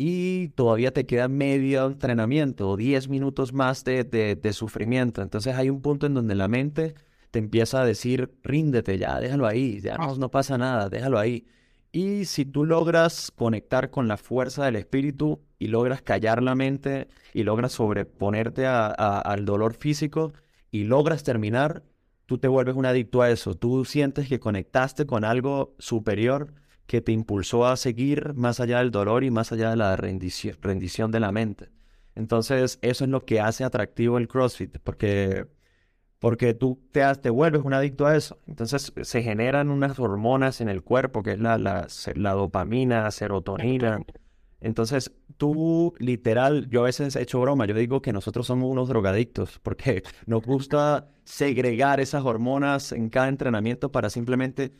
y todavía te queda medio entrenamiento o 10 minutos más de, de sufrimiento. Entonces hay un punto en donde la mente te empieza a decir, ríndete ya, déjalo ahí, ya no, no pasa nada, déjalo ahí. Y si tú logras conectar con la fuerza del espíritu y logras callar la mente y logras sobreponerte al dolor físico y logras terminar, tú te vuelves un adicto a eso. Tú sientes que conectaste con algo superior que te impulsó a seguir más allá del dolor y más allá de la rendición, rendición de la mente. Entonces, eso es lo que hace atractivo el CrossFit, porque porque tú te, te vuelves un adicto a eso. Entonces se generan unas hormonas en el cuerpo, que es la, la, la dopamina, serotonina. Entonces tú literal, yo a veces he hecho broma, yo digo que nosotros somos unos drogadictos, porque nos gusta segregar esas hormonas en cada entrenamiento para simplemente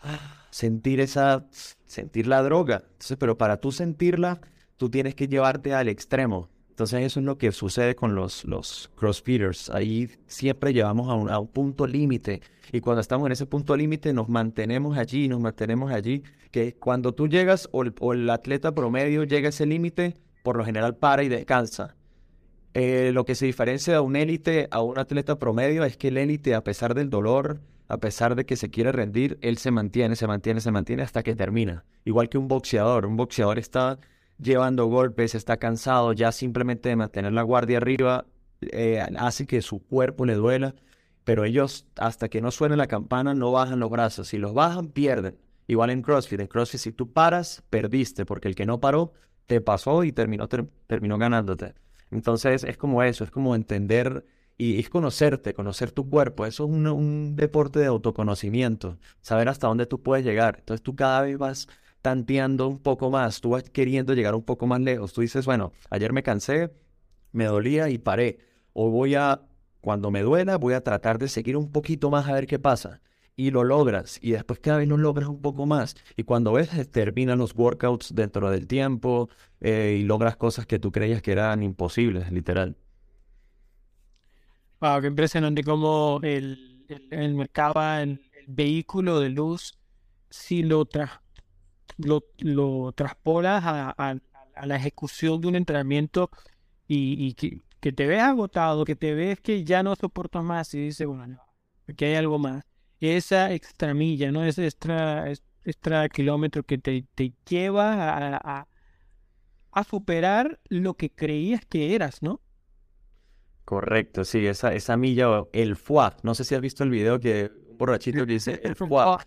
ah, sentir esa, sentir la droga. Entonces, pero para tú sentirla, tú tienes que llevarte al extremo. Entonces eso es lo que sucede con los, los crossfitters. Ahí siempre llevamos a un, a un punto límite. Y cuando estamos en ese punto límite nos mantenemos allí, nos mantenemos allí. Que cuando tú llegas o el, atleta promedio llega a ese límite, por lo general para y descansa. Eh, lo que se diferencia de un élite a un atleta promedio es que el élite, a pesar del dolor, a pesar de que se quiere rendir, él se mantiene, se mantiene, se mantiene hasta que termina. Igual que un boxeador. Un boxeador está llevando golpes, está cansado, ya simplemente de mantener la guardia arriba eh, hace que su cuerpo le duela, pero ellos hasta que no suene la campana no bajan los brazos, si los bajan pierden. Igual en CrossFit, en CrossFit si tú paras, perdiste, porque el que no paró te pasó y terminó, terminó ganándote. Entonces es como eso, es como entender y es conocerte, conocer tu cuerpo. Eso es un, deporte de autoconocimiento, saber hasta dónde tú puedes llegar. Entonces tú cada vez vas tanteando un poco más, tú vas queriendo llegar un poco más lejos. Tú dices, bueno, ayer me cansé, me dolía y paré. O voy a, cuando me duela, voy a tratar de seguir un poquito más a ver qué pasa. Y lo logras. Y después cada vez lo logras un poco más. Y cuando ves, terminan los workouts dentro del tiempo eh, y logras cosas que tú creías que eran imposibles, literal. Wow, qué impresionante cómo el, el, mercado, el, vehículo de luz, si lo, tra lo, traspolas a, la ejecución de un entrenamiento y, que, te ves agotado, que te ves que ya no soportas más y dices, bueno, no, que hay algo más. Esa extra milla, ¿no? Ese extra, extra kilómetro que te, te lleva a, a superar lo que creías que eras, ¿no? Correcto, sí, esa, esa milla, el foie, no sé si has visto el video que un borrachito que dice el foie,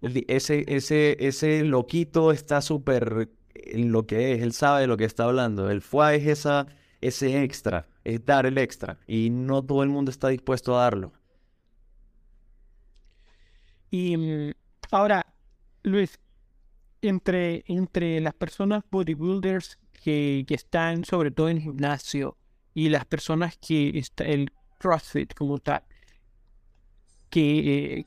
ese, ese, ese loquito está súper en lo que es, él sabe de lo que está hablando, el foie es esa, ese extra, es dar el extra, y no todo el mundo está dispuesto a darlo. Y mm, ahora, Luis, entre, entre las personas bodybuilders que, que están sobre todo en gimnasio y las personas que está el CrossFit como tal, que eh,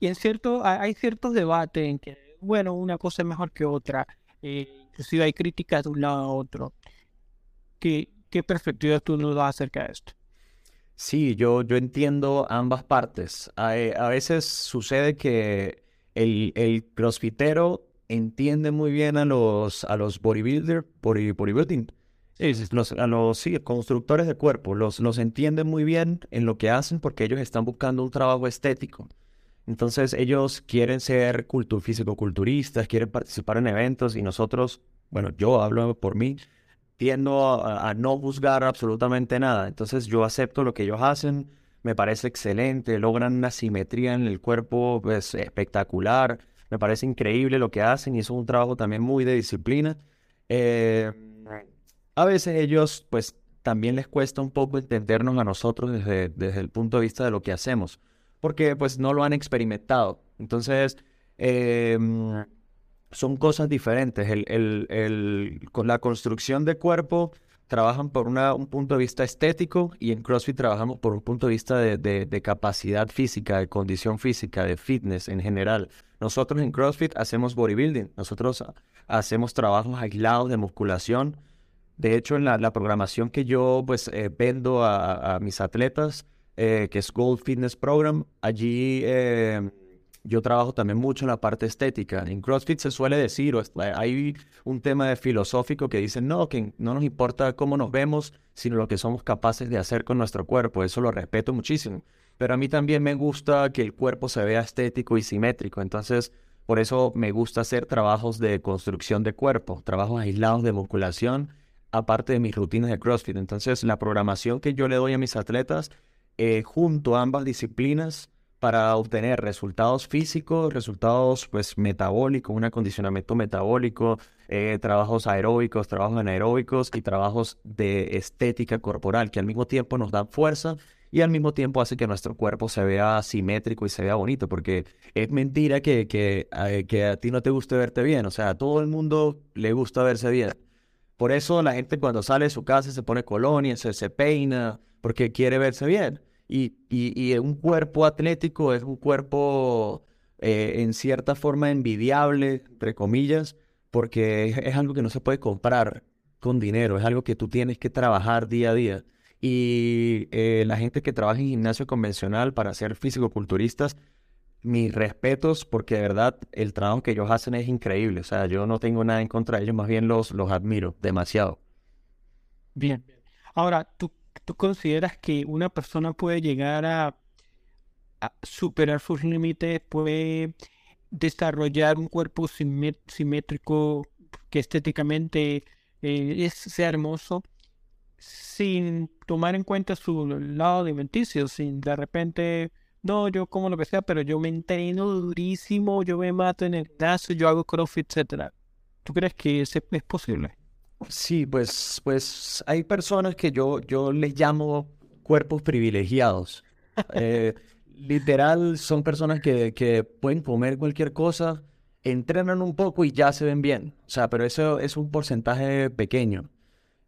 en cierto hay ciertos debates en que bueno una cosa es mejor que otra, eh, inclusive hay críticas de un lado a otro. ¿Qué, qué perspectiva tú nos das acerca de esto? Sí, yo, yo entiendo ambas partes. A, a veces sucede que el, el crossfitero entiende muy bien a los, a los bodybuilder, body, bodybuilding, los, a los sí, constructores de cuerpo, los, los entiende muy bien en lo que hacen porque ellos están buscando un trabajo estético. Entonces ellos quieren ser cultur, físico-culturistas, quieren participar en eventos y nosotros, bueno, yo hablo por mí, tiendo a, no juzgar absolutamente nada. Entonces yo acepto lo que ellos hacen, me parece excelente, logran una simetría en el cuerpo pues, espectacular, me parece increíble lo que hacen y es un trabajo también muy de disciplina. Eh, a veces ellos pues también les cuesta un poco entendernos a nosotros desde, desde el punto de vista de lo que hacemos, porque pues no lo han experimentado. Entonces, eh, son cosas diferentes. Con la construcción de cuerpo trabajan por una, un punto de vista estético y en CrossFit trabajamos por un punto de vista de, de, capacidad física, de condición física, de fitness en general. Nosotros en CrossFit hacemos bodybuilding, nosotros hacemos trabajos aislados de musculación. De hecho, en la, programación que yo pues eh, vendo a, mis atletas, eh, que es Gold Fitness Program, allí... Eh, yo trabajo también mucho en la parte estética. En CrossFit se suele decir, o hay un tema de filosófico que dicen, no, que no nos importa cómo nos vemos, sino lo que somos capaces de hacer con nuestro cuerpo. Eso lo respeto muchísimo. Pero a mí también me gusta que el cuerpo se vea estético y simétrico. Entonces, por eso me gusta hacer trabajos de construcción de cuerpo, trabajos aislados de musculación, aparte de mis rutinas de CrossFit. Entonces, la programación que yo le doy a mis atletas, eh, junto a ambas disciplinas, para obtener resultados físicos, resultados pues metabólicos, un acondicionamiento metabólico, eh, trabajos aeróbicos, trabajos anaeróbicos y trabajos de estética corporal que al mismo tiempo nos dan fuerza y al mismo tiempo hace que nuestro cuerpo se vea simétrico y se vea bonito, porque es mentira que, que, eh, que a ti no te guste verte bien, o sea, a todo el mundo le gusta verse bien. Por eso la gente cuando sale de su casa se pone colonia, se, peina, porque quiere verse bien. Y, y, un cuerpo atlético es un cuerpo eh, en cierta forma envidiable, entre comillas, porque es, algo que no se puede comprar con dinero, es algo que tú tienes que trabajar día a día. Y eh, la gente que trabaja en gimnasio convencional para ser físico-culturistas, mis respetos, porque de verdad el trabajo que ellos hacen es increíble. O sea, yo no tengo nada en contra de ellos, más bien los, los admiro demasiado. Bien. Ahora, ¿tú ¿Tú consideras que una persona puede llegar a, superar sus límites, puede desarrollar un cuerpo simétrico que estéticamente eh, sea hermoso sin tomar en cuenta su lado alimenticio, sin de repente, no, yo como lo que sea, pero yo me entreno durísimo, yo me mato en el gimnasio, yo hago crossfit, etcétera. ¿Tú crees que es posible? Sí, pues, pues hay personas que yo, yo les llamo cuerpos privilegiados. Eh, literal, son personas que, que pueden comer cualquier cosa, entrenan un poco y ya se ven bien. O sea, pero eso es un porcentaje pequeño.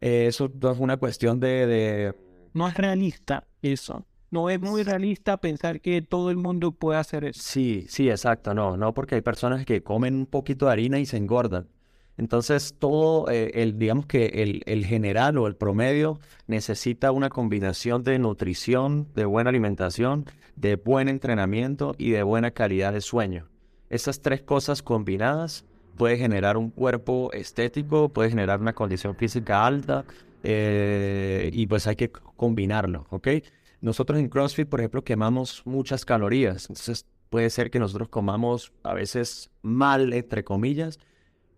Eh, eso es una cuestión de, de... No es realista eso. No es muy realista pensar que todo el mundo puede hacer eso. Sí, sí, exacto. No, no, porque hay personas que comen un poquito de harina y se engordan. Entonces, todo, eh, el, digamos que el, el, general o el promedio necesita una combinación de nutrición, de buena alimentación, de buen entrenamiento y de buena calidad de sueño. Esas tres cosas combinadas puede generar un cuerpo estético, puede generar una condición física alta eh, y pues hay que combinarlo, ¿ok? Nosotros en CrossFit, por ejemplo, quemamos muchas calorías, entonces puede ser que nosotros comamos a veces mal, entre comillas,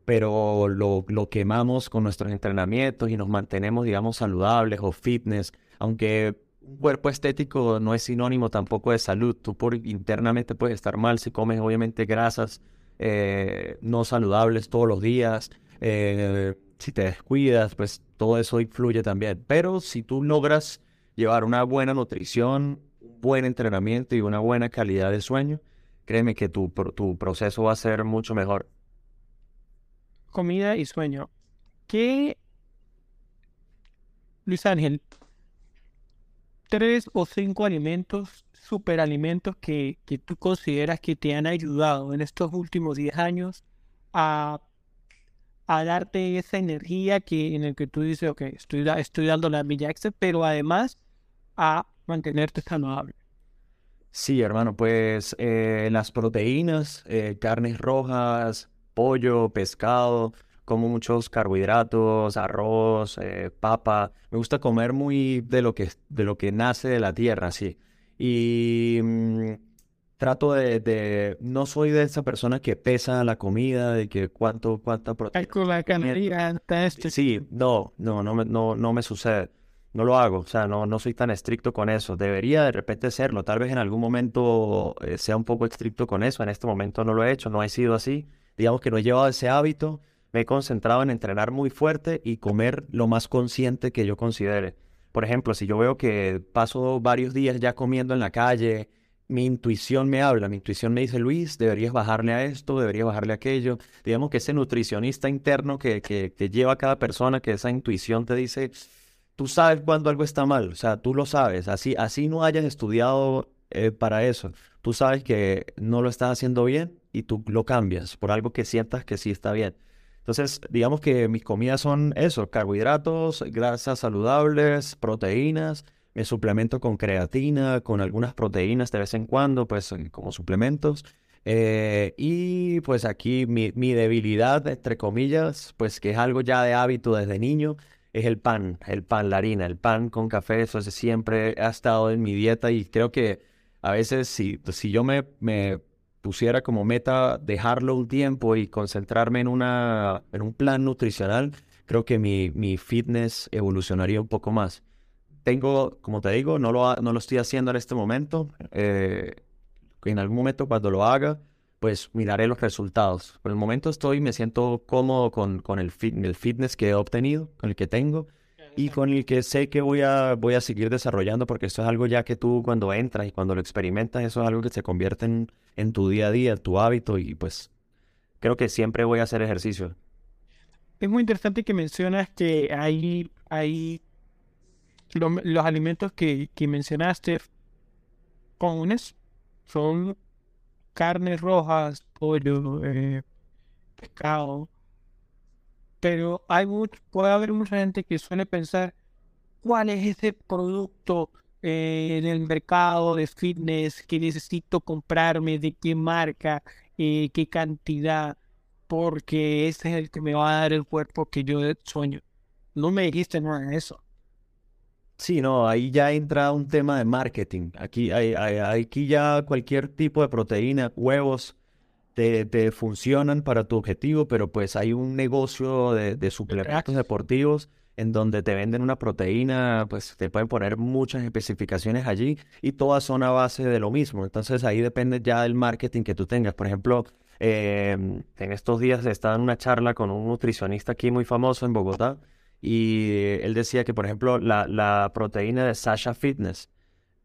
pero lo, lo quemamos con nuestros entrenamientos y nos mantenemos, digamos, saludables o fitness, aunque un cuerpo estético no es sinónimo tampoco de salud. Tú por internamente puedes estar mal si comes obviamente grasas eh, no saludables todos los días. Eh, si te descuidas, pues todo eso influye también. Pero si tú logras llevar una buena nutrición, un buen entrenamiento y una buena calidad de sueño, créeme que tu, tu proceso va a ser mucho mejor. Comida y sueño. ¿Qué, Luis Ángel, tres o cinco alimentos, superalimentos que, que tú consideras que te han ayudado en estos últimos 10 años a, a darte esa energía que, en el que tú dices, ok, estoy, estoy dando la milla extra, pero además a mantenerte saludable. Sí, hermano, pues eh, las proteínas, eh, carnes rojas, pollo, pescado, como muchos carbohidratos, arroz, eh, papa. Me gusta comer muy de lo que, de lo que nace de la tierra, sí. Y mm, trato de, no soy de esa persona que pesa la comida, de que cuánto, cuánta proteína. Este. Sí, no, no, no no, no me sucede. No lo hago, o sea, no, no soy tan estricto con eso. Debería de repente serlo. Tal vez en algún momento eh, sea un poco estricto con eso. En este momento no lo he hecho, no he sido así. Digamos que no he llevado ese hábito me he concentrado en entrenar muy fuerte y comer lo más consciente que yo considere. Por ejemplo, si yo veo que paso varios días ya comiendo en la calle, mi intuición me habla, mi intuición me dice, Luis, deberías bajarle a esto, deberías bajarle a aquello. Digamos que ese nutricionista interno que, que, lleva a cada persona, que esa intuición te dice, tú sabes cuando algo está mal, o sea, tú lo sabes, así, así no hayas estudiado eh, para eso. Tú sabes que no lo estás haciendo bien y tú lo cambias por algo que sientas que sí está bien. Entonces, digamos que mis comidas son eso, carbohidratos, grasas saludables, proteínas, me suplemento con creatina, con algunas proteínas de vez en cuando, pues como suplementos. Eh, y pues aquí mi, mi, debilidad, entre comillas, pues que es algo ya de hábito desde niño, es el pan, el pan, la harina, el pan con café, eso siempre ha estado en mi dieta y creo que a veces si, si yo me, me pusiera como meta dejarlo un tiempo y concentrarme en, una, en un plan nutricional, creo que mi, mi fitness evolucionaría un poco más. Tengo, como te digo, no lo, no lo estoy haciendo en este momento. Eh, en algún momento cuando lo haga, pues miraré los resultados. Por el momento estoy, me siento cómodo con, con el, fit, el fitness que he obtenido, con el que tengo y con el que sé que voy a, voy a seguir desarrollando porque esto es algo ya que tú cuando entras y cuando lo experimentas, eso es algo que se convierte en, en tu día a día, tu hábito y pues creo que siempre voy a hacer ejercicio. Es muy interesante que mencionas que hay, hay los alimentos que, que mencionaste comunes son carnes rojas, pollo, eh, pescado, pero hay mucho, puede haber mucha gente que suele pensar cuál es ese producto eh, en el mercado de fitness que necesito comprarme, de qué marca, eh, qué cantidad, porque ese es el que me va a dar el cuerpo que yo sueño. No me dijiste nada de eso. Sí, no, ahí ya entra un tema de marketing. Aquí, hay, aquí ya cualquier tipo de proteína, huevos, te, funcionan para tu objetivo, pero pues hay un negocio de, suplementos deportivos en donde te venden una proteína, pues te pueden poner muchas especificaciones allí y todas son a base de lo mismo. Entonces ahí depende ya del marketing que tú tengas. Por ejemplo, em, en estos días estaba en una charla con un nutricionista aquí muy famoso en Bogotá y él decía que, por ejemplo, la, proteína de Sasha Fitness,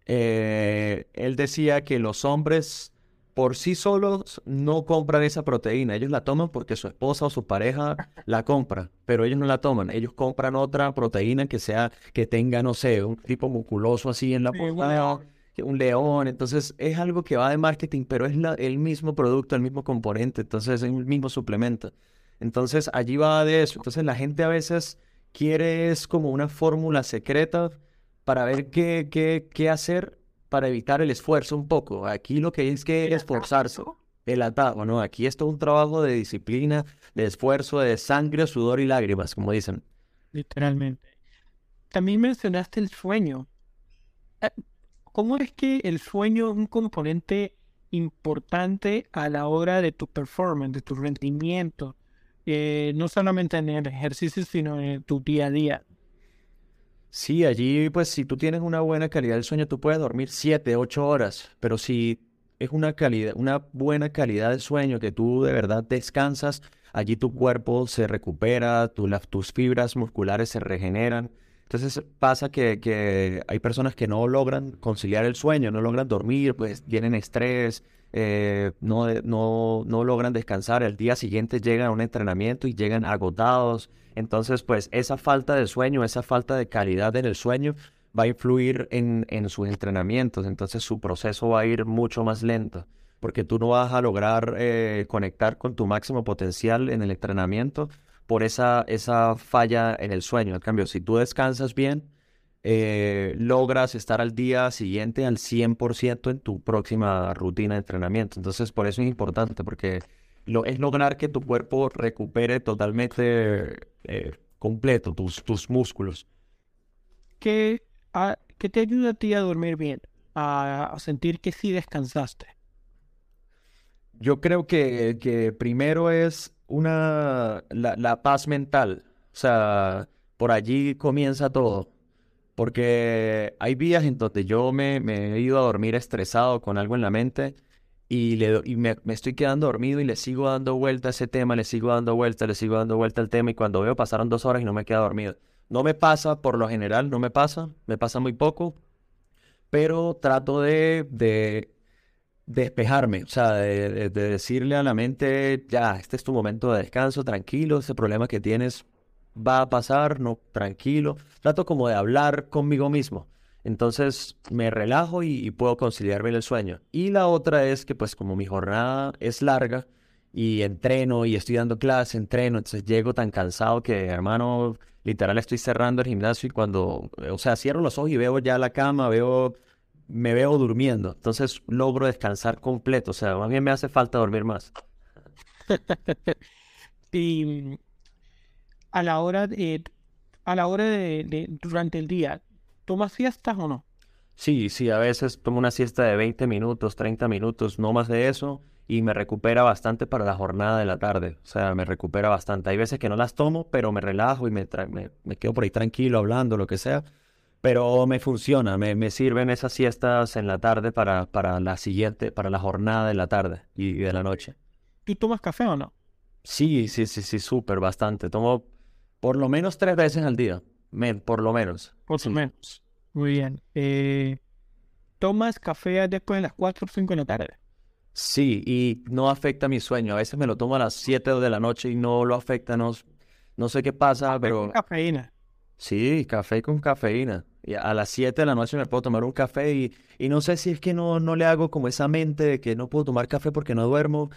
eh, él decía que los hombres por sí solos no compran esa proteína. Ellos la toman porque su esposa o su pareja la compra, pero ellos no la toman. Ellos compran otra proteína que sea, que tenga, no sé, un tipo musculoso así en la punta, un león. Entonces es algo que va de marketing, pero es el mismo producto, el mismo componente, entonces es el mismo suplemento. Entonces allí va de eso. Entonces la gente a veces quiere es como una fórmula secreta para ver qué, qué, qué hacer para evitar el esfuerzo un poco. Aquí lo que hay es que esforzarse. El atajo, ¿no? Aquí es todo un trabajo de disciplina, de esfuerzo, de sangre, sudor y lágrimas, como dicen. Literalmente. También mencionaste el sueño. Eh, ¿Cómo es que el sueño es un componente importante a la hora de tu performance, de tu rendimiento? Eh, no solamente en el ejercicio, sino en tu día a día. Sí, allí pues si tú tienes una buena calidad del sueño, tú puedes dormir 7, 8 horas, pero si es una calidad, una buena calidad de sueño que tú de verdad descansas, allí tu cuerpo se recupera, tus fibras musculares se regeneran. Entonces pasa que, que, hay personas que no logran conciliar el sueño, no logran dormir, pues tienen estrés, eh, no, no, no logran descansar. El día siguiente llegan a un entrenamiento y llegan agotados entonces, pues esa falta de sueño, esa falta de calidad en el sueño va a influir en, en sus entrenamientos. Entonces su proceso va a ir mucho más lento porque tú no vas a lograr eh, conectar con tu máximo potencial en el entrenamiento por esa, esa falla en el sueño. En cambio, si tú descansas bien, eh, logras estar al día siguiente al 100% en tu próxima rutina de entrenamiento. Entonces, por eso es importante, porque lo, es lograr que tu cuerpo recupere totalmente eh, completo, tus, tus músculos. ¿Qué, te ayuda a ti a dormir bien? A, sentir que sí descansaste. Yo creo que, que primero es una la, paz mental. O sea, por allí comienza todo. Porque hay días en donde yo me, he ido a dormir estresado con algo en la mente y, le, y me, estoy quedando dormido y le sigo dando vuelta a ese tema, le sigo dando vuelta, le sigo dando vuelta al tema y cuando veo pasaron dos horas y no me queda dormido. No me pasa, por lo general, no me pasa, me pasa muy poco, pero trato de, de despejarme, o sea, de, decirle a la mente, ya, este es tu momento de descanso, tranquilo, ese problema que tienes va a pasar, no, tranquilo. Trato como de hablar conmigo mismo. Entonces me relajo y, puedo conciliar bien el sueño. Y la otra es que pues como mi jornada es larga y entreno y estoy dando clase, entreno, entonces llego tan cansado que hermano, literal estoy cerrando el gimnasio y cuando, o sea, cierro los ojos y veo ya la cama, veo, me veo durmiendo. Entonces logro descansar completo, o sea, más bien me hace falta dormir más. y a la hora de, a la hora de durante el día, ¿Tomas siestas o no? Sí, sí, a veces tomo una siesta de 20 minutos, 30 minutos, no más de eso, y me recupera bastante para la jornada de la tarde. O sea, me recupera bastante. Hay veces que no las tomo, pero me relajo y me, me, quedo por ahí tranquilo hablando, lo que sea. Pero me funciona, me, me sirven esas siestas en la tarde para, para la siguiente, para la jornada de la tarde y, de la noche. ¿Tú tomas café o no? Sí, sí, sí, sí, súper, bastante. Tomo por lo menos tres veces al día por lo menos. Por lo menos. Muy bien. Eh, ¿Tomas café después de las 4 o 5 de la tarde? Sí, y no afecta mi sueño. A veces me lo tomo a las 7 de la noche y no lo afecta. No, no sé qué pasa, pero... Con cafeína. Sí, café con cafeína. Y a las 7 de la noche me puedo tomar un café y, y no sé si es que no, no le hago como esa mente de que no puedo tomar café porque no duermo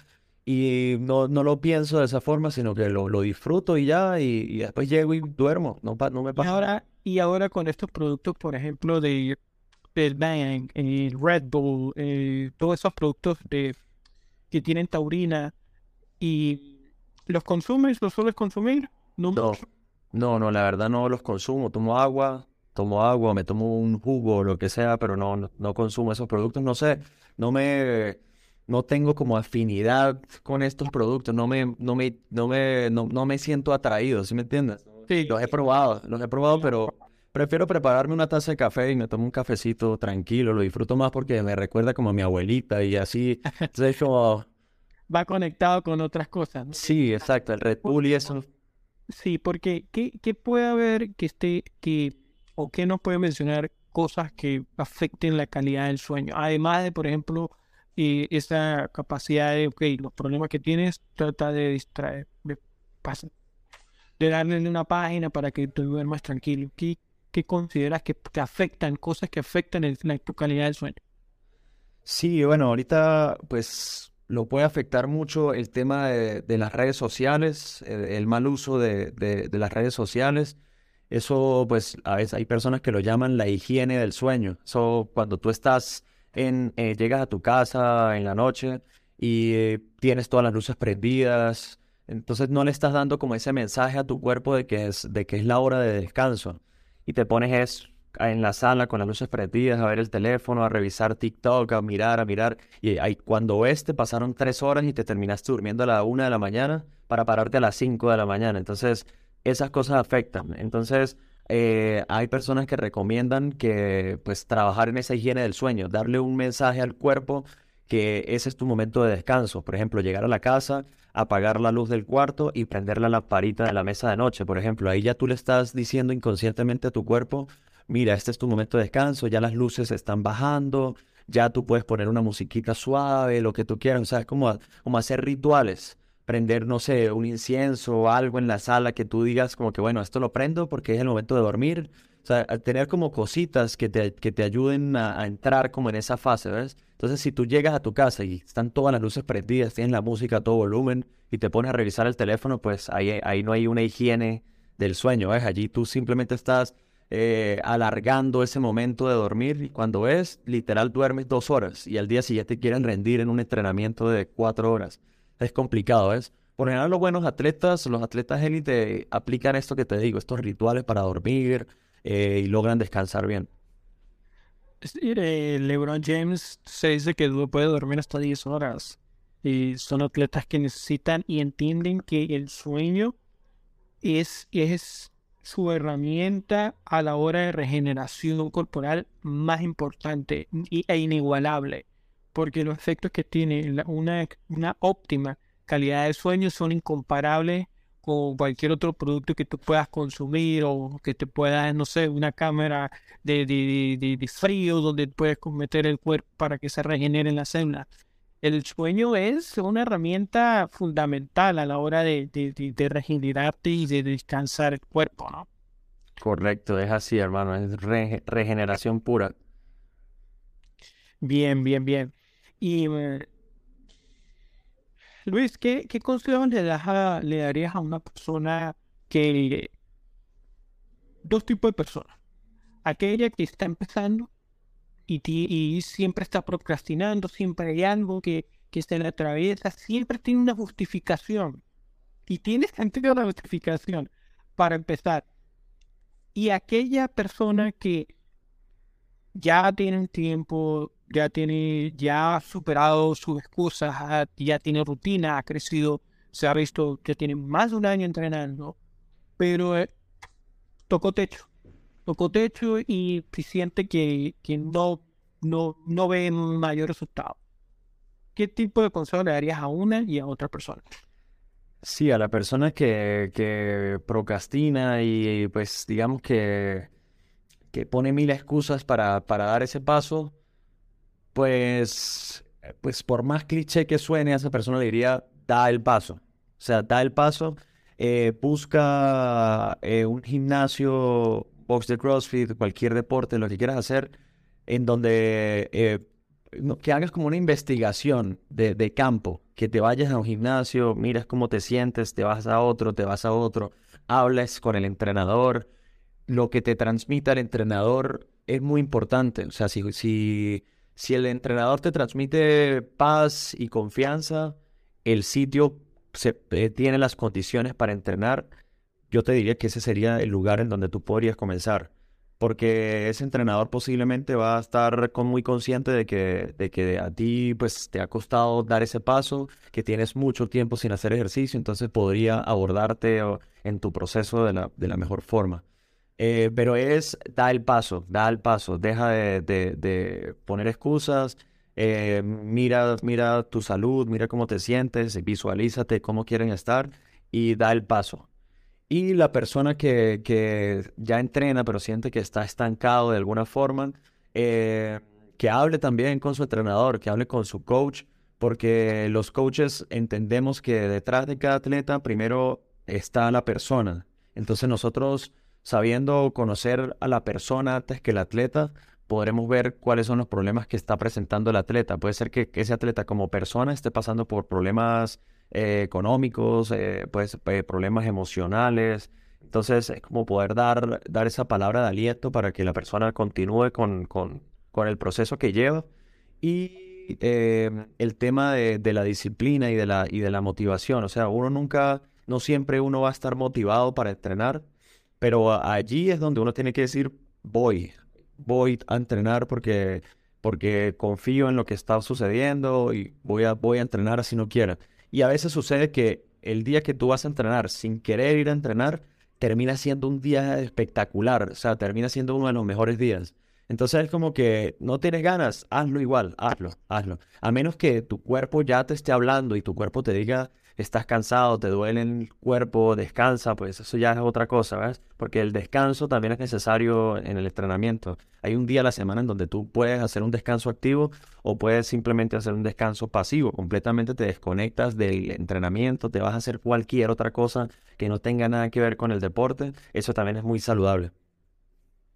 y no, no lo pienso de esa forma, sino que lo, lo disfruto y ya, y, después llego y duermo, no, no me pasa. Y ahora, y ahora con estos productos, por ejemplo, de, del Bang, el Red Bull, eh, todos esos productos de, que tienen taurina, y ¿los consumes? ¿Los sueles consumir? No, no, no, la verdad no los consumo, tomo agua, tomo agua, me tomo un jugo o lo que sea, pero no, no, no consumo esos productos, no sé, no me no tengo como afinidad con estos productos, no me, no me, no me, no, me siento atraído, ¿sí me entiendes? Sí. Los he probado, los he probado, pero prefiero prepararme una taza de café y me tomo un cafecito tranquilo, lo disfruto más porque me recuerda como a mi abuelita y así, entonces como... Va conectado con otras cosas. Sí, exacto, el Red Bull y eso. Sí, porque ¿qué, qué puede haber que esté, que, o qué nos puede mencionar cosas que afecten la calidad del sueño? Además de, por ejemplo, y esa capacidad de, ok, los problemas que tienes, trata de distraer, de, de darle una página para que tú duermas tranquilo. ¿Qué, qué consideras que te afectan, cosas que afectan el, la, tu calidad del sueño? Sí, bueno, ahorita pues lo puede afectar mucho el tema de, de las redes sociales, el, mal uso de, de, de, las redes sociales. Eso pues a veces hay personas que lo llaman la higiene del sueño. Eso cuando tú estás eh, llegas a tu casa en la noche y eh, tienes todas las luces prendidas, entonces no le estás dando como ese mensaje a tu cuerpo de que es, de que es la hora de descanso y te pones es en la sala con las luces prendidas, a ver el teléfono, a revisar TikTok, a mirar, a mirar. Y cuando ves, te pasaron tres horas y te terminaste durmiendo a la una de la mañana para pararte a las cinco de la mañana. Entonces, esas cosas afectan. Entonces, eh, hay personas que recomiendan que, pues, trabajar en esa higiene del sueño, darle un mensaje al cuerpo que ese es tu momento de descanso. Por ejemplo, llegar a la casa, apagar la luz del cuarto y prender la lamparita de la mesa de noche, por ejemplo. Ahí ya tú le estás diciendo inconscientemente a tu cuerpo, mira, este es tu momento de descanso, ya las luces están bajando, ya tú puedes poner una musiquita suave, lo que tú quieras, o sea, es como, como hacer rituales, prender, no sé, un incienso o algo en la sala que tú digas como que, bueno, esto lo prendo porque es el momento de dormir, o sea, tener como cositas que te, que te ayuden a, entrar como en esa fase, ¿ves? Entonces, si tú llegas a tu casa y están todas las luces prendidas, tienes la música a todo volumen y te pones a revisar el teléfono, pues ahí, ahí no hay una higiene del sueño, ¿ves? Allí tú simplemente estás eh, alargando ese momento de dormir y cuando ves, literal duermes dos horas y al día siguiente quieren rendir en un entrenamiento de cuatro horas. Es complicado, ¿ves? Por general los buenos atletas, los atletas élite aplican esto que te digo, estos rituales para dormir eh, y logran descansar bien. Eh, LeBron James se dice que puede dormir hasta 10 horas. Y son atletas que necesitan y entienden que el sueño es, es su herramienta a la hora de regeneración corporal más importante e inigualable. Porque los efectos que tiene una, una óptima calidad de sueño son incomparables con cualquier otro producto que tú puedas consumir o que te pueda, no sé, una cámara de, de, de, frío donde puedes meter el cuerpo para que se regenere la célula. El sueño es una herramienta fundamental a la hora de, de, regenerarte y de descansar el cuerpo, ¿no? Correcto, es así, hermano, es regeneración pura. Bien, bien, bien. Y eh, Luis, ¿qué, qué consejos le, le darías a una persona que... Dos tipos de personas. Aquella que está empezando y, y siempre está procrastinando, siempre hay algo que, que se le atraviesa, siempre tiene una justificación. Y tiene sentido la justificación para empezar. Y aquella persona que ya tiene tiempo, ya tiene, ya ha superado sus excusas, ya tiene rutina, ha crecido, se ha visto que tiene más de un año entrenando, pero eh, tocó techo, tocó techo y siente que, que no, no, no ve mayor resultado. ¿Qué tipo de consejo le darías a una y a otra persona? Sí, a la persona que, que procrastina y pues digamos que, que pone mil excusas para, para dar ese paso, pues, pues por más cliché que suene, a esa persona le diría, da el paso. O sea, da el paso, eh, busca eh, un gimnasio, box de CrossFit, cualquier deporte, lo que quieras hacer, en donde eh, que hagas como una investigación de, campo, que te vayas a un gimnasio, miras cómo te sientes, te vas a otro, te vas a otro, hables con el entrenador, lo que te transmita el entrenador es muy importante. O sea, si si el entrenador te transmite paz y confianza, el sitio se, eh, tiene las condiciones para entrenar, yo te diría que ese sería el lugar en donde tú podrías comenzar. Porque ese entrenador posiblemente va a estar con, muy consciente de que, de que a ti pues, te ha costado dar ese paso, que tienes mucho tiempo sin hacer ejercicio, entonces podría abordarte en tu proceso de la, de la mejor forma. Eh, pero es, da el paso, da el paso, deja de, poner excusas, eh, mira, mira tu salud, mira cómo te sientes, visualízate cómo quieren estar y da el paso. Y la persona que, que ya entrena pero siente que está estancado de alguna forma, eh, que hable también con su entrenador, que hable con su coach, porque los coaches entendemos que detrás de cada atleta primero está la persona. Entonces nosotros sabiendo conocer a la persona antes que el atleta, podremos ver cuáles son los problemas que está presentando el atleta. Puede ser que, ese atleta como persona esté pasando por problemas eh, económicos, eh, pues, problemas emocionales. Entonces es como poder dar, dar esa palabra de aliento para que la persona continúe con, con, con el proceso que lleva. Y el tema de, de, la disciplina y de la, y de la motivación. O sea, uno nunca, no siempre uno va a estar motivado para entrenar pero allí es donde uno tiene que decir, voy, voy a entrenar porque, porque confío en lo que está sucediendo y voy a, voy a entrenar así no quiera. Y a veces sucede que el día que tú vas a entrenar sin querer ir a entrenar, termina siendo un día espectacular, o sea, termina siendo uno de los mejores días. Entonces es como que no tienes ganas, hazlo igual, hazlo, hazlo. A menos que tu cuerpo ya te esté hablando y tu cuerpo te diga, estás cansado, te duele el cuerpo, descansa, pues eso ya es otra cosa, ¿ves? Porque el descanso también es necesario en el entrenamiento. Hay un día a la semana en donde tú puedes hacer un descanso activo o puedes simplemente hacer un descanso pasivo. Completamente te desconectas del entrenamiento, te vas a hacer cualquier otra cosa que no tenga nada que ver con el deporte. Eso también es muy saludable.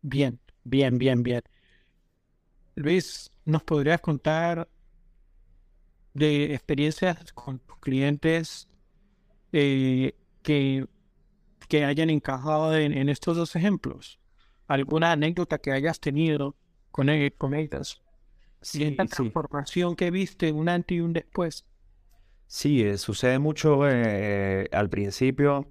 Bien, Bien, bien, bien. Luis, ¿nos podrías contar de experiencias con tus clientes eh, que, que hayan encajado en, estos dos ejemplos? ¿Alguna anécdota que hayas tenido con, con ellas? Sí, esta transformación que viste, un antes y un después. Sí, eh, sucede mucho eh, al principio.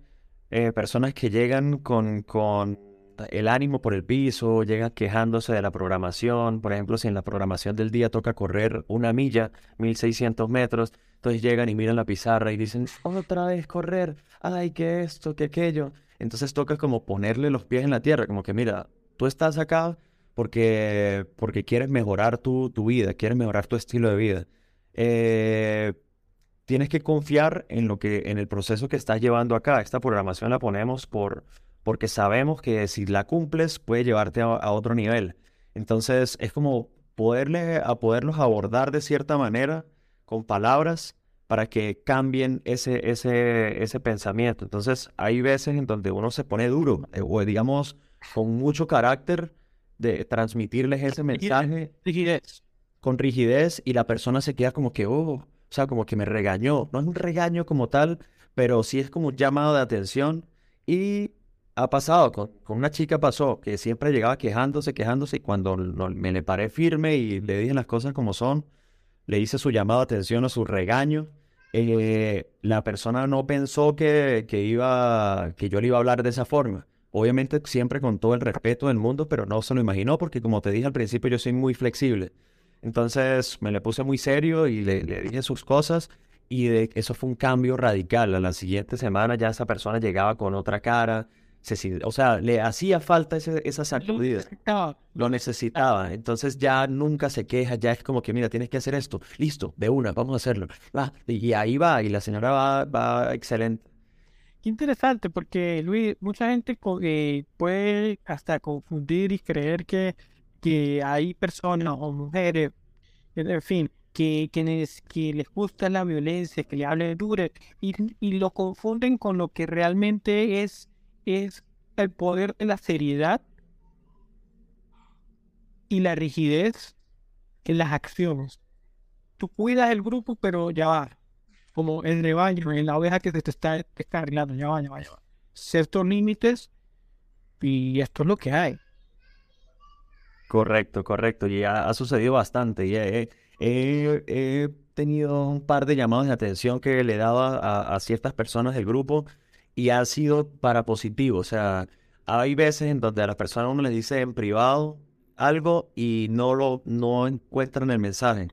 personas que llegan con, con el ánimo por el piso, llegan quejándose de la programación. Por ejemplo, si en la programación del día toca correr una milla, 1600 metros, entonces llegan y miran la pizarra y dicen, otra vez correr, ay, que esto, que aquello. Entonces toca como ponerle los pies en la tierra, como que mira, tú estás acá porque, porque quieres mejorar tu, tu vida, quieres mejorar tu estilo de vida. Eh, tienes que confiar en lo que, en el proceso que estás llevando acá. Esta programación la ponemos por, porque sabemos que si la cumples puede llevarte a, otro nivel. Entonces es como poderle, a poderlos abordar de cierta manera con palabras para que cambien ese, ese, ese pensamiento. Entonces hay veces en donde uno se pone duro eh, o digamos con mucho carácter de transmitirles ese mensaje rigidez. con rigidez y la persona se queda como que, oh, o sea, como que me regañó. No es un regaño como tal, pero sí es como un llamado de atención y ha pasado, con, una chica pasó, que siempre llegaba quejándose, quejándose, y cuando me le paré firme y le dije las cosas como son, le hice su llamado de atención o su regaño, eh, la persona no pensó que, que, iba, que yo le iba a hablar de esa forma. Obviamente siempre con todo el respeto del mundo, pero no se lo imaginó porque como te dije al principio yo soy muy flexible. Entonces me le puse muy serio y le, dije sus cosas y de, eso fue un cambio radical. A la siguiente semana ya esa persona llegaba con otra cara, o sea, le hacía falta esa sacudida. Lo necesitaba. Entonces ya nunca se queja, ya es como que, mira, tienes que hacer esto. Listo, de una, vamos a hacerlo. y ahí va, y la señora va, va excelente. Qué interesante, porque Luis, mucha gente eh, puede hasta confundir y creer que, que hay personas o mujeres, en fin, que, que, les gusta la violencia, que le hablen duro, y, y lo confunden con lo que realmente es es el poder de la seriedad y la rigidez en las acciones. Tú cuidas el grupo, pero ya va. Como el rebaño, en la oveja que se te está descarrilando, ya va, ya va, ya va. Ciertos límites y esto es lo que hay. Correcto, correcto. Y ha, sucedido bastante. Y he, tenido un par de llamados de atención que le daba a, a ciertas personas del grupo y ha sido para positivo. O sea, hay veces en donde a la persona uno le dice en privado algo y no lo no encuentran el mensaje.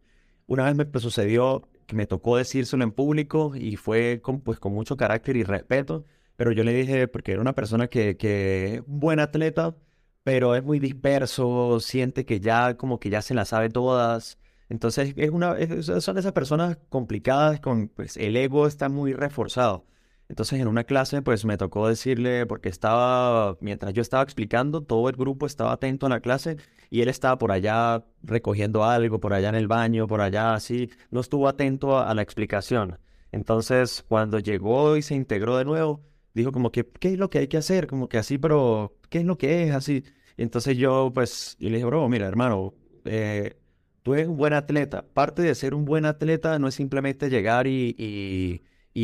Una vez me sucedió que me tocó decírselo en público y fue con, pues, con mucho carácter y respeto, pero yo le dije, porque era una persona que, es un buen atleta, pero es muy disperso, siente que ya como que ya se la sabe todas. Entonces es una, son esas personas complicadas con pues, el ego está muy reforzado. Entonces en una clase pues me tocó decirle, porque estaba, mientras yo estaba explicando, todo el grupo estaba atento a la clase y él estaba por allá recogiendo algo, por allá en el baño, por allá así, no estuvo atento a, la explicación. Entonces cuando llegó y se integró de nuevo, dijo como que, ¿qué es lo que hay que hacer? Como que así, pero ¿qué es lo que es así? Y entonces yo pues, yo le dije, bro, mira hermano, eh, tú eres un buen atleta. Parte de ser un buen atleta no es simplemente llegar y y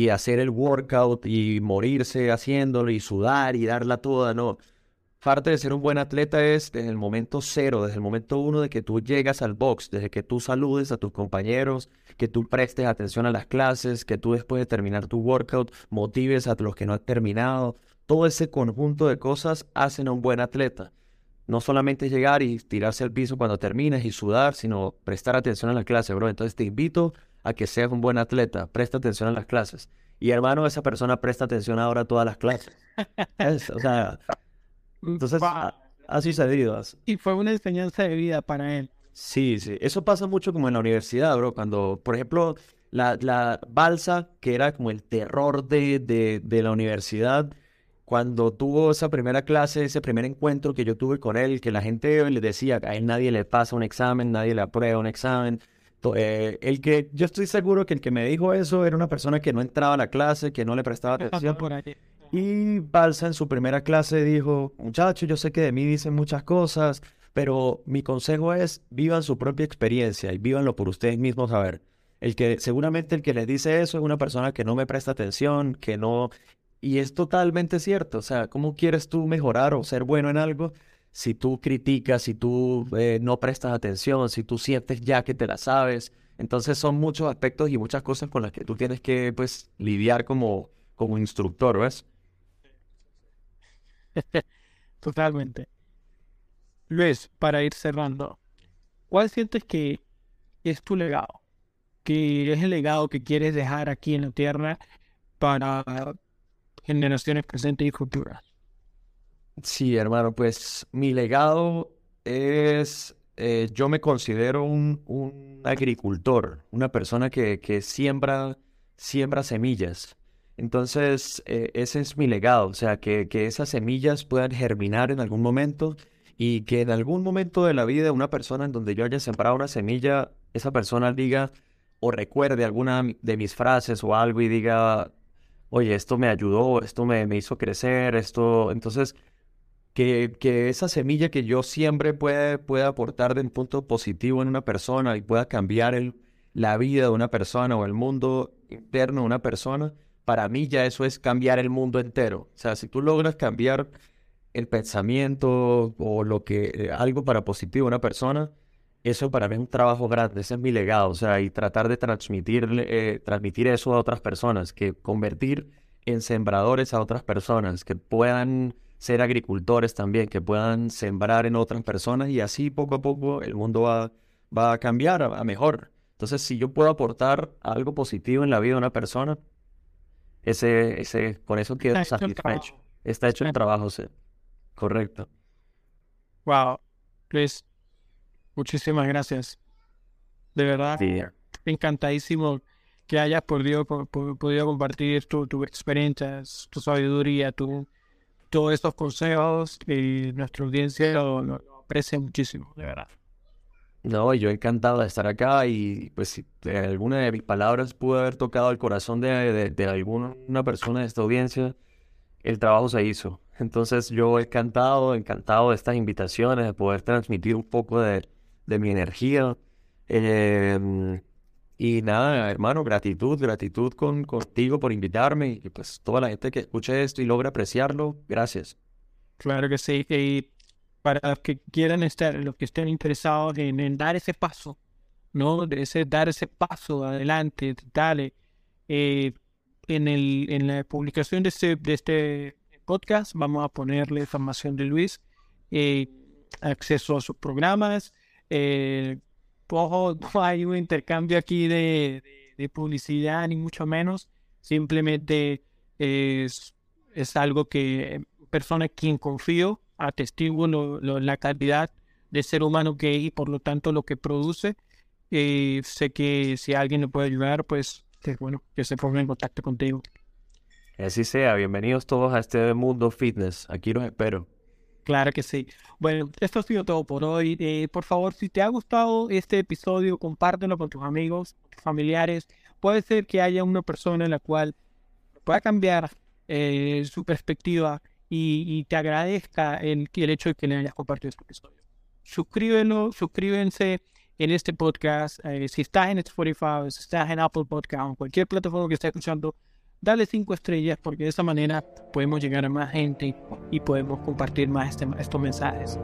hacer el workout y morirse haciéndolo y sudar y darla toda, no. Parte de ser un buen atleta es desde el momento cero, desde el momento uno de que tú llegas al box, desde que tú saludes a tus compañeros, que tú prestes atención a las clases, que tú después de terminar tu workout motives a los que no han terminado. Todo ese conjunto de cosas hacen a un buen atleta. no solamente llegar y tirarse al piso cuando termines y sudar, sino prestar atención a la clase, bro. Entonces te invito a que seas un buen atleta, presta atención a las clases. Y hermano, esa persona presta atención ahora a todas las clases. o sea, entonces ha sucedido. Y fue una enseñanza de vida para él. Sí, sí. Eso pasa mucho como en la universidad, bro. Cuando, por ejemplo, la, la balsa, que era como el terror de, de, de la universidad, cuando tuvo esa primera clase, ese primer encuentro que yo tuve con él, que la gente le decía a él nadie le pasa un examen, nadie le aprueba un examen. Eh, el que yo estoy seguro que el que me dijo eso era una persona que no entraba a la clase, que no le prestaba atención. Y Balsa en su primera clase dijo, muchachos, yo sé que de mí dicen muchas cosas, pero mi consejo es vivan su propia experiencia y vívanlo por ustedes mismos a ver. El que seguramente el que les dice eso es una persona que no me presta atención, que no y es totalmente cierto. O sea, ¿cómo quieres tú mejorar o ser bueno en algo si tú criticas, si tú eh, no prestas atención, si tú sientes ya que te la sabes? Entonces son muchos aspectos y muchas cosas con las que tú tienes que pues lidiar como, como instructor, ¿ves? Totalmente. Luis, para ir cerrando, ¿cuál sientes que es tu legado? ¿Qué es el legado que quieres dejar aquí en la Tierra para generaciones presentes y futuras. Sí, hermano, pues mi legado es, eh, yo me considero un, un agricultor, una persona que, que siembra, siembra semillas. Entonces, eh, ese es mi legado, o sea, que, que esas semillas puedan germinar en algún momento y que en algún momento de la vida una persona en donde yo haya sembrado una semilla, esa persona diga o recuerde alguna de mis frases o algo y diga, oye, esto me ayudó, esto me, me hizo crecer, esto, entonces, que, que, esa semilla que yo siempre pueda, pueda aportar de un punto positivo en una persona y pueda cambiar el, la vida de una persona o el mundo interno de una persona, para mí ya eso es cambiar el mundo entero. O sea, si tú logras cambiar el pensamiento o lo que, eh, algo para positivo de una persona, eso para mí es un trabajo grande, ese es mi legado, o sea, y tratar de transmitir, eh, transmitir eso a otras personas, que convertir en sembradores a otras personas, que puedan ser agricultores también, que puedan sembrar en otras personas y así poco a poco el mundo va, va a cambiar a, mejor. Entonces, si yo puedo aportar algo positivo en la vida de una persona, ese, ese, con eso quedo satisfecho. Está hecho el trabajo, sí. Correcto. Wow. Luis, Muchísimas gracias. De verdad, encantadísimo que hayas podido, podido compartir tu, tu experiencia, tu sabiduría, tu, todos estos consejos y nuestra audiencia lo, aprecia muchísimo, de verdad. No, yo encantado de estar acá y pues si alguna de mis palabras pudo haber tocado el corazón de, de alguna persona de esta audiencia, el trabajo se hizo. Entonces yo encantado, encantado de estas invitaciones, de poder transmitir un poco de, de mi energía. Em, y nada, hermano, gratitud, gratitud con, contigo por invitarme y pues toda la gente que escuche esto y logra apreciarlo, gracias. Claro que sí, y para los que quieran estar, los que estén interesados en, dar ese paso, ¿no? De ese, dar ese paso adelante, dale. Eh, en, el, en la publicación de este, de este podcast vamos a ponerle información de Luis, eh, acceso a sus programas, eh, ojo, no hay un intercambio aquí de, publicidad, ni mucho menos. Simplemente es, algo que persona quien confío, atestigo la calidad de ser humano que es y por lo tanto lo que produce. Eh, sé que si alguien le puede ayudar, pues bueno, que se ponga en contacto contigo. Así sea, bienvenidos todos a este mundo fitness. Aquí los espero. Claro que sí. Bueno, esto ha sido todo por hoy. Eh, por favor, si te ha gustado este episodio, compártelo con tus amigos, tus familiares. Puede ser que haya una persona en la cual pueda cambiar eh, su perspectiva y, te agradezca el, el hecho de que le hayas compartido este episodio. Suscríbelo, suscríbense en este podcast. Eh, si estás en Spotify, si estás en Apple Podcast o cualquier plataforma que estés escuchando, dale cinco estrellas porque de esa manera podemos llegar a más gente y podemos compartir más este, estos mensajes.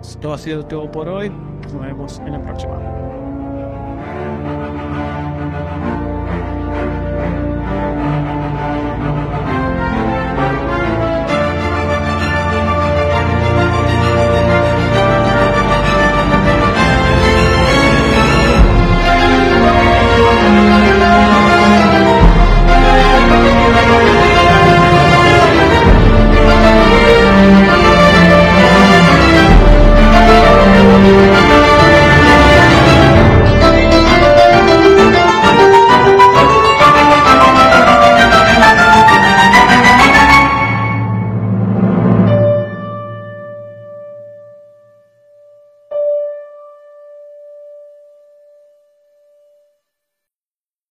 Esto ha sido todo por hoy. Nos vemos en la próxima.